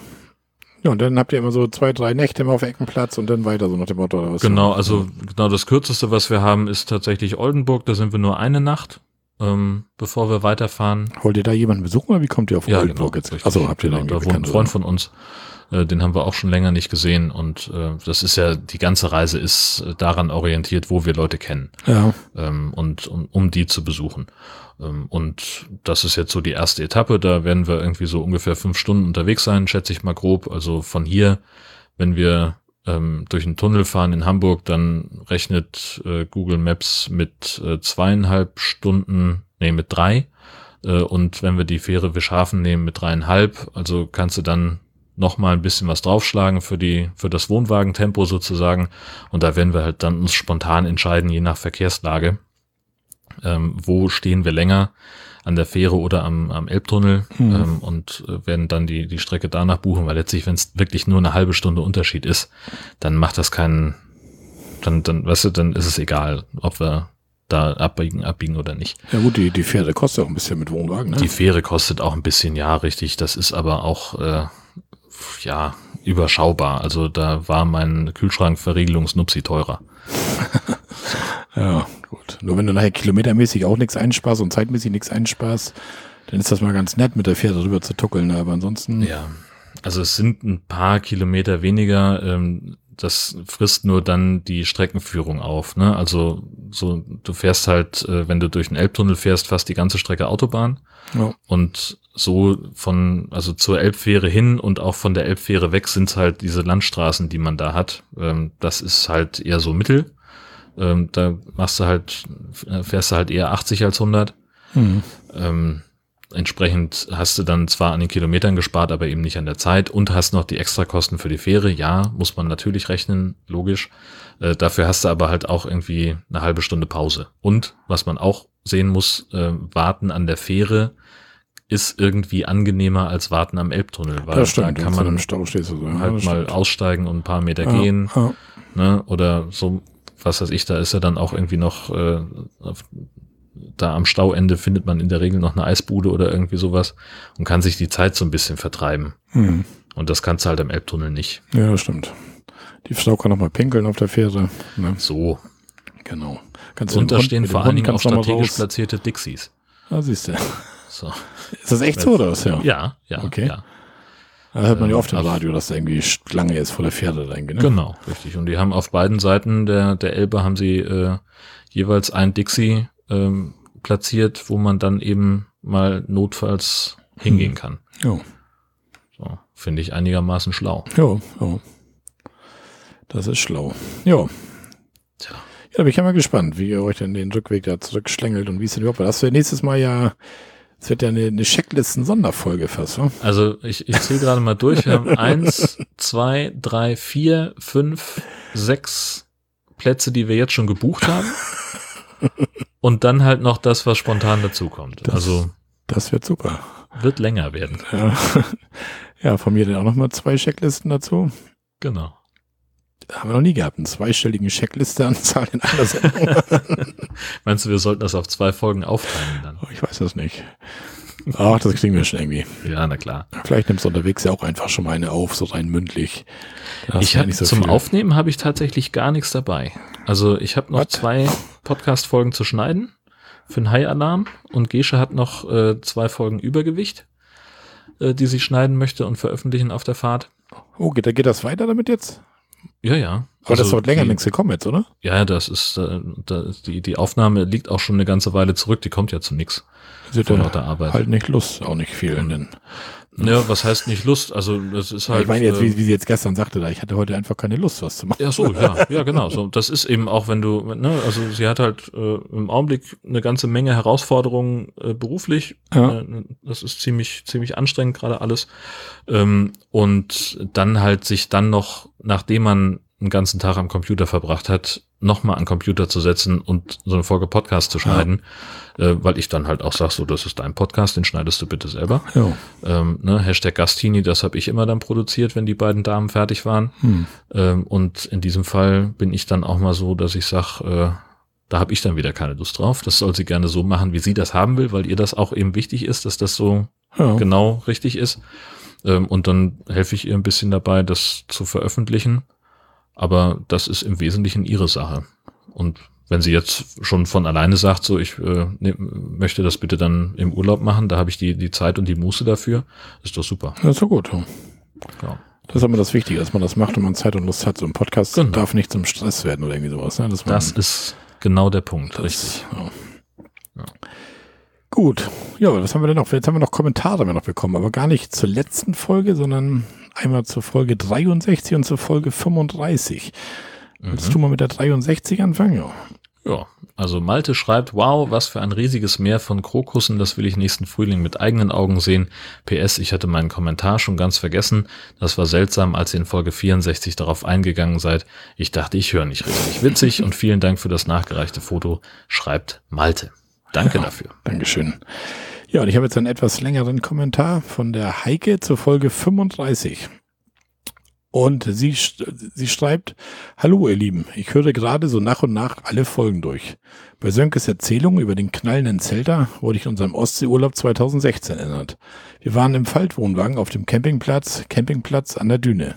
Ja, und dann habt ihr immer so zwei, drei Nächte immer auf Eckenplatz und dann weiter so nach dem Motto. Oder was Genau, also genau das kürzeste, was wir haben, ist tatsächlich Oldenburg. Da sind wir nur eine Nacht. Ähm, bevor wir weiterfahren. Wollt ihr da jemanden besuchen oder wie kommt ihr auf Ja, Oldenburg genau, jetzt? richtig. Achso, habt ihr genau, da wohnt ein Freund von uns, äh, den haben wir auch schon länger nicht gesehen und äh, das ist ja, die ganze Reise ist äh, daran orientiert, wo wir Leute kennen Ja, ähm, und um, um die zu besuchen. Ähm, und das ist jetzt so die erste Etappe, da werden wir irgendwie so ungefähr fünf Stunden unterwegs sein, schätze ich mal grob. Also von hier, wenn wir ähm, durch einen Tunnel fahren in Hamburg, dann rechnet äh, Google Maps mit äh, zweieinhalb Stunden, nee, mit drei. Äh, und wenn wir die Fähre Wischhafen nehmen mit dreieinhalb, also kannst du dann noch mal ein bisschen was draufschlagen für die für das Wohnwagentempo sozusagen und da werden wir halt dann uns spontan entscheiden je nach Verkehrslage ähm, wo stehen wir länger an der Fähre oder am, am Elbtunnel Mhm. ähm, und äh, werden dann die die Strecke danach buchen weil letztlich wenn es wirklich nur eine halbe Stunde Unterschied ist dann macht das keinen dann dann weißt du dann ist es egal ob wir da abbiegen abbiegen oder nicht ja gut, die, die Pferde kostet auch ein bisschen mit Wohnwagen, ne? die Fähre kostet auch ein bisschen, ja, richtig. Das ist aber auch, äh, ja, überschaubar. Also da war mein Kühlschrankverriegelungsnupsi teurer. [laughs] Ja, gut. Nur wenn du nachher kilometermäßig auch nichts einsparst und zeitmäßig nichts einsparst, dann ist das mal ganz nett, mit der Pferde rüber zu tuckeln. Aber ansonsten, Ja. Also es sind ein paar Kilometer weniger. Ähm, das frisst nur dann die Streckenführung auf. Ne? Also so, du fährst halt, äh, wenn du durch den Elbtunnel fährst, fast die ganze Strecke Autobahn. ja, Und so von, also zur Elbfähre hin und auch von der Elbfähre weg sind halt diese Landstraßen, die man da hat. Ähm, das ist halt eher so Mittel. Ähm, da machst du halt, äh, fährst du halt eher 80 als 100. hm. Ähm, entsprechend hast du dann zwar an den Kilometern gespart, aber eben nicht an der Zeit und hast noch die Extrakosten für die Fähre. Ja, muss man natürlich rechnen, logisch. Äh, dafür hast du aber halt auch irgendwie eine halbe Stunde Pause. Und was man auch sehen muss, äh, warten an der Fähre ist irgendwie angenehmer als warten am Elbtunnel, weil stimmt. da kann man so. Halt mal aussteigen und ein paar Meter ja, gehen Ja, ne? Oder so, was weiß ich, da ist ja dann auch irgendwie noch, äh, auf, da am Stauende findet man in der Regel noch eine Eisbude oder irgendwie sowas und kann sich die Zeit so ein bisschen vertreiben. hm. Und das kannst du halt am Elbtunnel nicht. ja, das stimmt. Die Frau kann noch mal pinkeln auf der Fähre. Ne? So. Genau. Kannst Und da stehen vor allen Dingen auch strategisch platzierte Dixies. Ah, siehst du. So. Ist das echt so oder was? Ja. Ja, ja, Okay. ja. Da hört man ja oft im Also- Radio, dass da irgendwie Schlange ist vor der Pferde da irgendwie. Ne? Genau, richtig. Und die haben auf beiden Seiten der, der Elbe haben sie äh, jeweils ein Dixie ähm, platziert, wo man dann eben mal notfalls hingehen kann. Jo. So, finde ich einigermaßen schlau. Jo, jo. Das ist schlau. Jo. Tja. Ja, bin ich ja mal gespannt, wie ihr euch denn den Rückweg da zurückschlängelt und wie es denn überhaupt Das wird nächstes Mal ja, es wird ja eine, eine Checklisten-Sonderfolge fast, wa? Also ich, ich zähle gerade mal durch. Wir haben [laughs] eins, zwei, drei, vier, fünf, sechs Plätze, die wir jetzt schon gebucht haben. Und dann halt noch das, was spontan dazukommt. Das- Also Das wird super. wird länger werden. Ja, [laughs] ja von mir dann auch nochmal zwei Checklisten dazu. Genau. Haben wir noch nie gehabt, einen zweistelligen Checklisteanzahl in einer Sendung. [laughs] Meinst du, wir sollten das auf zwei Folgen aufteilen dann? Oh, ich weiß das nicht. Ach, das kriegen wir schon irgendwie. Ja, na klar. Vielleicht nimmst du unterwegs ja auch einfach schon mal eine auf, so rein mündlich. Ich habe so zum viel. Aufnehmen habe ich tatsächlich gar nichts dabei. Also ich habe noch What? zwei Podcast-Folgen zu schneiden für den High-Alarm und Gesche hat noch äh, zwei Folgen Übergewicht, äh, die sie schneiden möchte und veröffentlichen auf der Fahrt. Oh, geht, geht das weiter damit jetzt? Ja, ja. Aber das Also wird länger die, nichts gekommen jetzt, oder? Ja, das ist äh, da, die die Aufnahme liegt auch schon eine ganze Weile zurück. Die kommt ja zu nix Sie hat ja lauter Arbeit. halt nicht Lust, auch nicht viel. Denn, Ja, was heißt nicht Lust? Also das ist halt. ich meine jetzt, wie, wie sie jetzt gestern sagte, da ich hatte heute einfach keine Lust, was zu machen. Ja, so, ja, ja, genau. So, das ist eben auch, wenn du, ne, also sie hat halt äh, im Augenblick eine ganze Menge Herausforderungen äh, beruflich. Ja. Äh, das ist ziemlich, ziemlich anstrengend gerade alles. Ähm, und dann halt sich dann noch, nachdem man einen ganzen Tag am Computer verbracht hat, nochmal an Computer zu setzen und so eine Folge Podcast zu schneiden, äh, weil ich dann halt auch sag, so, das ist dein Podcast, den schneidest du bitte selber. Ja. Ähm, ne, Hashtag Gastini, das habe ich immer dann produziert, wenn die beiden Damen fertig waren. Hm. Ähm, und in diesem Fall bin ich dann auch mal so, dass ich sag, äh, da habe ich dann wieder keine Lust drauf. Das soll sie gerne so machen, wie sie das haben will, weil ihr das auch eben wichtig ist, dass das so Ja. genau richtig ist. Ähm, und dann helfe ich ihr ein bisschen dabei, das zu veröffentlichen. Aber das ist im Wesentlichen ihre Sache. Und wenn sie jetzt schon von alleine sagt, so ich äh, ne, möchte das bitte dann im Urlaub machen, da habe ich die, die Zeit und die Muße dafür, ist doch super. Das ist doch gut. Ja. Das ist immer das Wichtige, dass man das macht und man Zeit und Lust hat. So ein Podcast genau. darf nicht zum Stress werden oder irgendwie sowas. Ne? das ist genau der Punkt, richtig. Ja. Ja. Gut, ja, was haben wir denn noch? Jetzt haben wir noch Kommentare noch bekommen, aber gar nicht zur letzten Folge, sondern einmal zur Folge 63 und zur Folge 35. Willst mhm. du mal mit der 63 anfangen? Ja. Ja, also Malte schreibt, wow, was für ein riesiges Meer von Krokussen, das will ich nächsten Frühling mit eigenen Augen sehen. PS, ich hatte meinen Kommentar schon ganz vergessen. Das war seltsam, als ihr in Folge 64 darauf eingegangen seid. Ich dachte, ich höre nicht richtig. Witzig und vielen Dank für das nachgereichte Foto, schreibt Malte. Danke ja, dafür. Dankeschön. Ja, und ich habe jetzt einen etwas längeren Kommentar von der Heike zur Folge 35. Und sie, sie schreibt, Hallo ihr Lieben, ich höre gerade so nach und nach alle Folgen durch. Bei Sönkes Erzählung über den knallenden Zelter wurde ich unserem Ostseeurlaub 2016 erinnert. Wir waren im Faltwohnwagen auf dem Campingplatz, Campingplatz an der Düne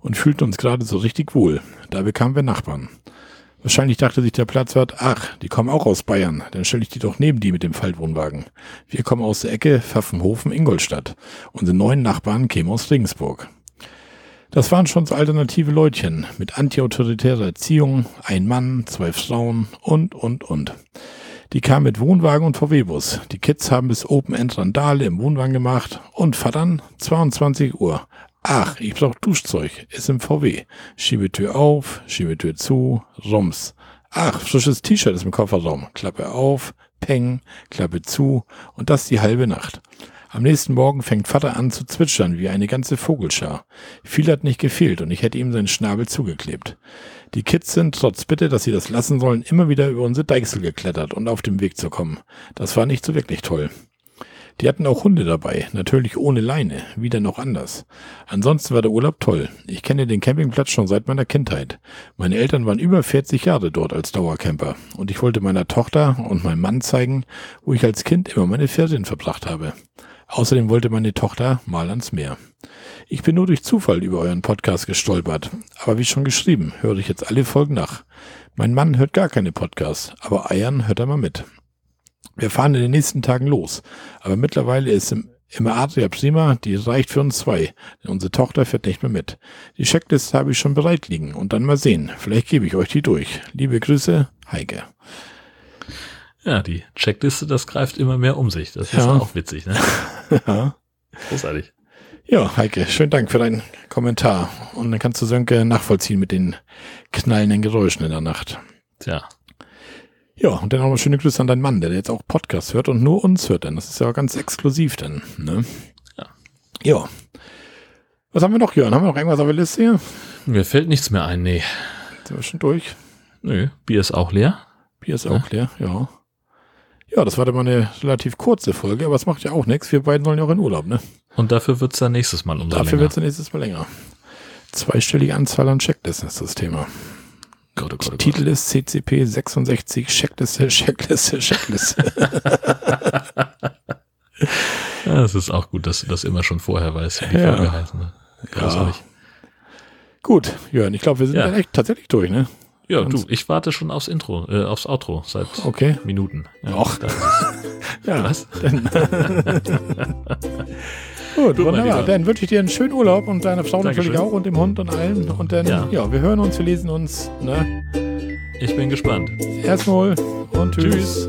und fühlten uns gerade so richtig wohl. Da bekamen wir Nachbarn. Wahrscheinlich dachte sich der Platzwart, ach, die kommen auch aus Bayern, dann stelle ich die doch neben die mit dem Faltwohnwagen. Wir kommen aus der Ecke Pfaffenhofen, Ingolstadt. Unsere neuen Nachbarn kämen aus Regensburg. Das waren schon so alternative Leutchen mit antiautoritärer Erziehung, ein Mann, zwei Frauen und, und, und. Die kamen mit Wohnwagen und VW-Bus. Die Kids haben bis Open End Randale im Wohnwagen gemacht und verdammt, 22 Uhr. Ach, ich brauch Duschzeug, ist im VW. Schiebetür auf, Schiebetür zu, Rums. Ach, frisches T-Shirt ist im Kofferraum. Klappe auf, Peng, Klappe zu und das die halbe Nacht. Am nächsten Morgen fängt Vater an zu zwitschern wie eine ganze Vogelschar. Viel hat nicht gefehlt und ich hätte ihm seinen Schnabel zugeklebt. Die Kids sind, trotz Bitte, dass sie das lassen sollen, immer wieder über unsere Deichsel geklettert und auf dem Weg zu kommen. Das war nicht so wirklich toll. Die hatten auch Hunde dabei, natürlich ohne Leine, wieder noch anders. Ansonsten war der Urlaub toll. Ich kenne den Campingplatz schon seit meiner Kindheit. Meine Eltern waren über 40 Jahre dort als Dauercamper und ich wollte meiner Tochter und meinem Mann zeigen, wo ich als Kind immer meine Ferien verbracht habe. Außerdem wollte meine Tochter mal ans Meer. Ich bin nur durch Zufall über euren Podcast gestolpert, aber wie schon geschrieben, höre ich jetzt alle Folgen nach. Mein Mann hört gar keine Podcasts, aber Eiern hört er mal mit. Wir fahren in den nächsten Tagen los, aber mittlerweile ist im, im Adria prima, die reicht für uns zwei, denn unsere Tochter fährt nicht mehr mit. Die Checkliste habe ich schon bereit liegen und dann mal sehen, vielleicht gebe ich euch die durch. Liebe Grüße, Heike. Ja, die Checkliste, das greift immer mehr um sich. Das ist ja. auch witzig, ne? [laughs] ja. Großartig. Ja, Heike, schönen Dank für deinen Kommentar. Und dann kannst du Sönke nachvollziehen mit den knallenden Geräuschen in der Nacht. Tja. Ja, und dann nochmal schöne Grüße an deinen Mann, der jetzt auch Podcast hört und nur uns hört, denn das ist ja ganz exklusiv dann, ne? Ja. Ja. Was haben wir noch, Jörn? Haben wir noch irgendwas auf der Liste hier? Mir fällt nichts mehr ein, nee. Sind wir schon durch? Nö, Bier ist auch leer. Bier ist auch leer, ja. Ja, das war dann mal eine relativ kurze Folge, aber es macht ja auch nichts. Wir beiden sollen ja auch in Urlaub, ne? Und dafür wird's dann nächstes Mal umso Dafür wird's dann nächstes Mal länger. Zweistellige Anzahl an Checklisten ist das Thema. Gott, oh Gott, oh Gott. Titel ist CCP 66 Checkliste, Checkliste, Checkliste. [laughs] ja, es ist auch gut, dass du das immer schon vorher weißt, wie die ja. Folge heißt. Ne? Ja. Gut, Jörn, ich glaube, wir sind ja. dann echt tatsächlich durch, ne? Ja, du, ich warte schon aufs Intro, äh, aufs Outro seit okay. Minuten. Ja, Och. [laughs] ja, was? [laughs] Gut, Gut wunderbar. Dann wünsche ich dir einen schönen Urlaub und deiner Frau Dankeschön. natürlich auch und dem Hund und allen. Und dann, ja. ja, wir hören uns, wir lesen uns. Ne? Ich bin gespannt. Erstmal und tschüss. tschüss.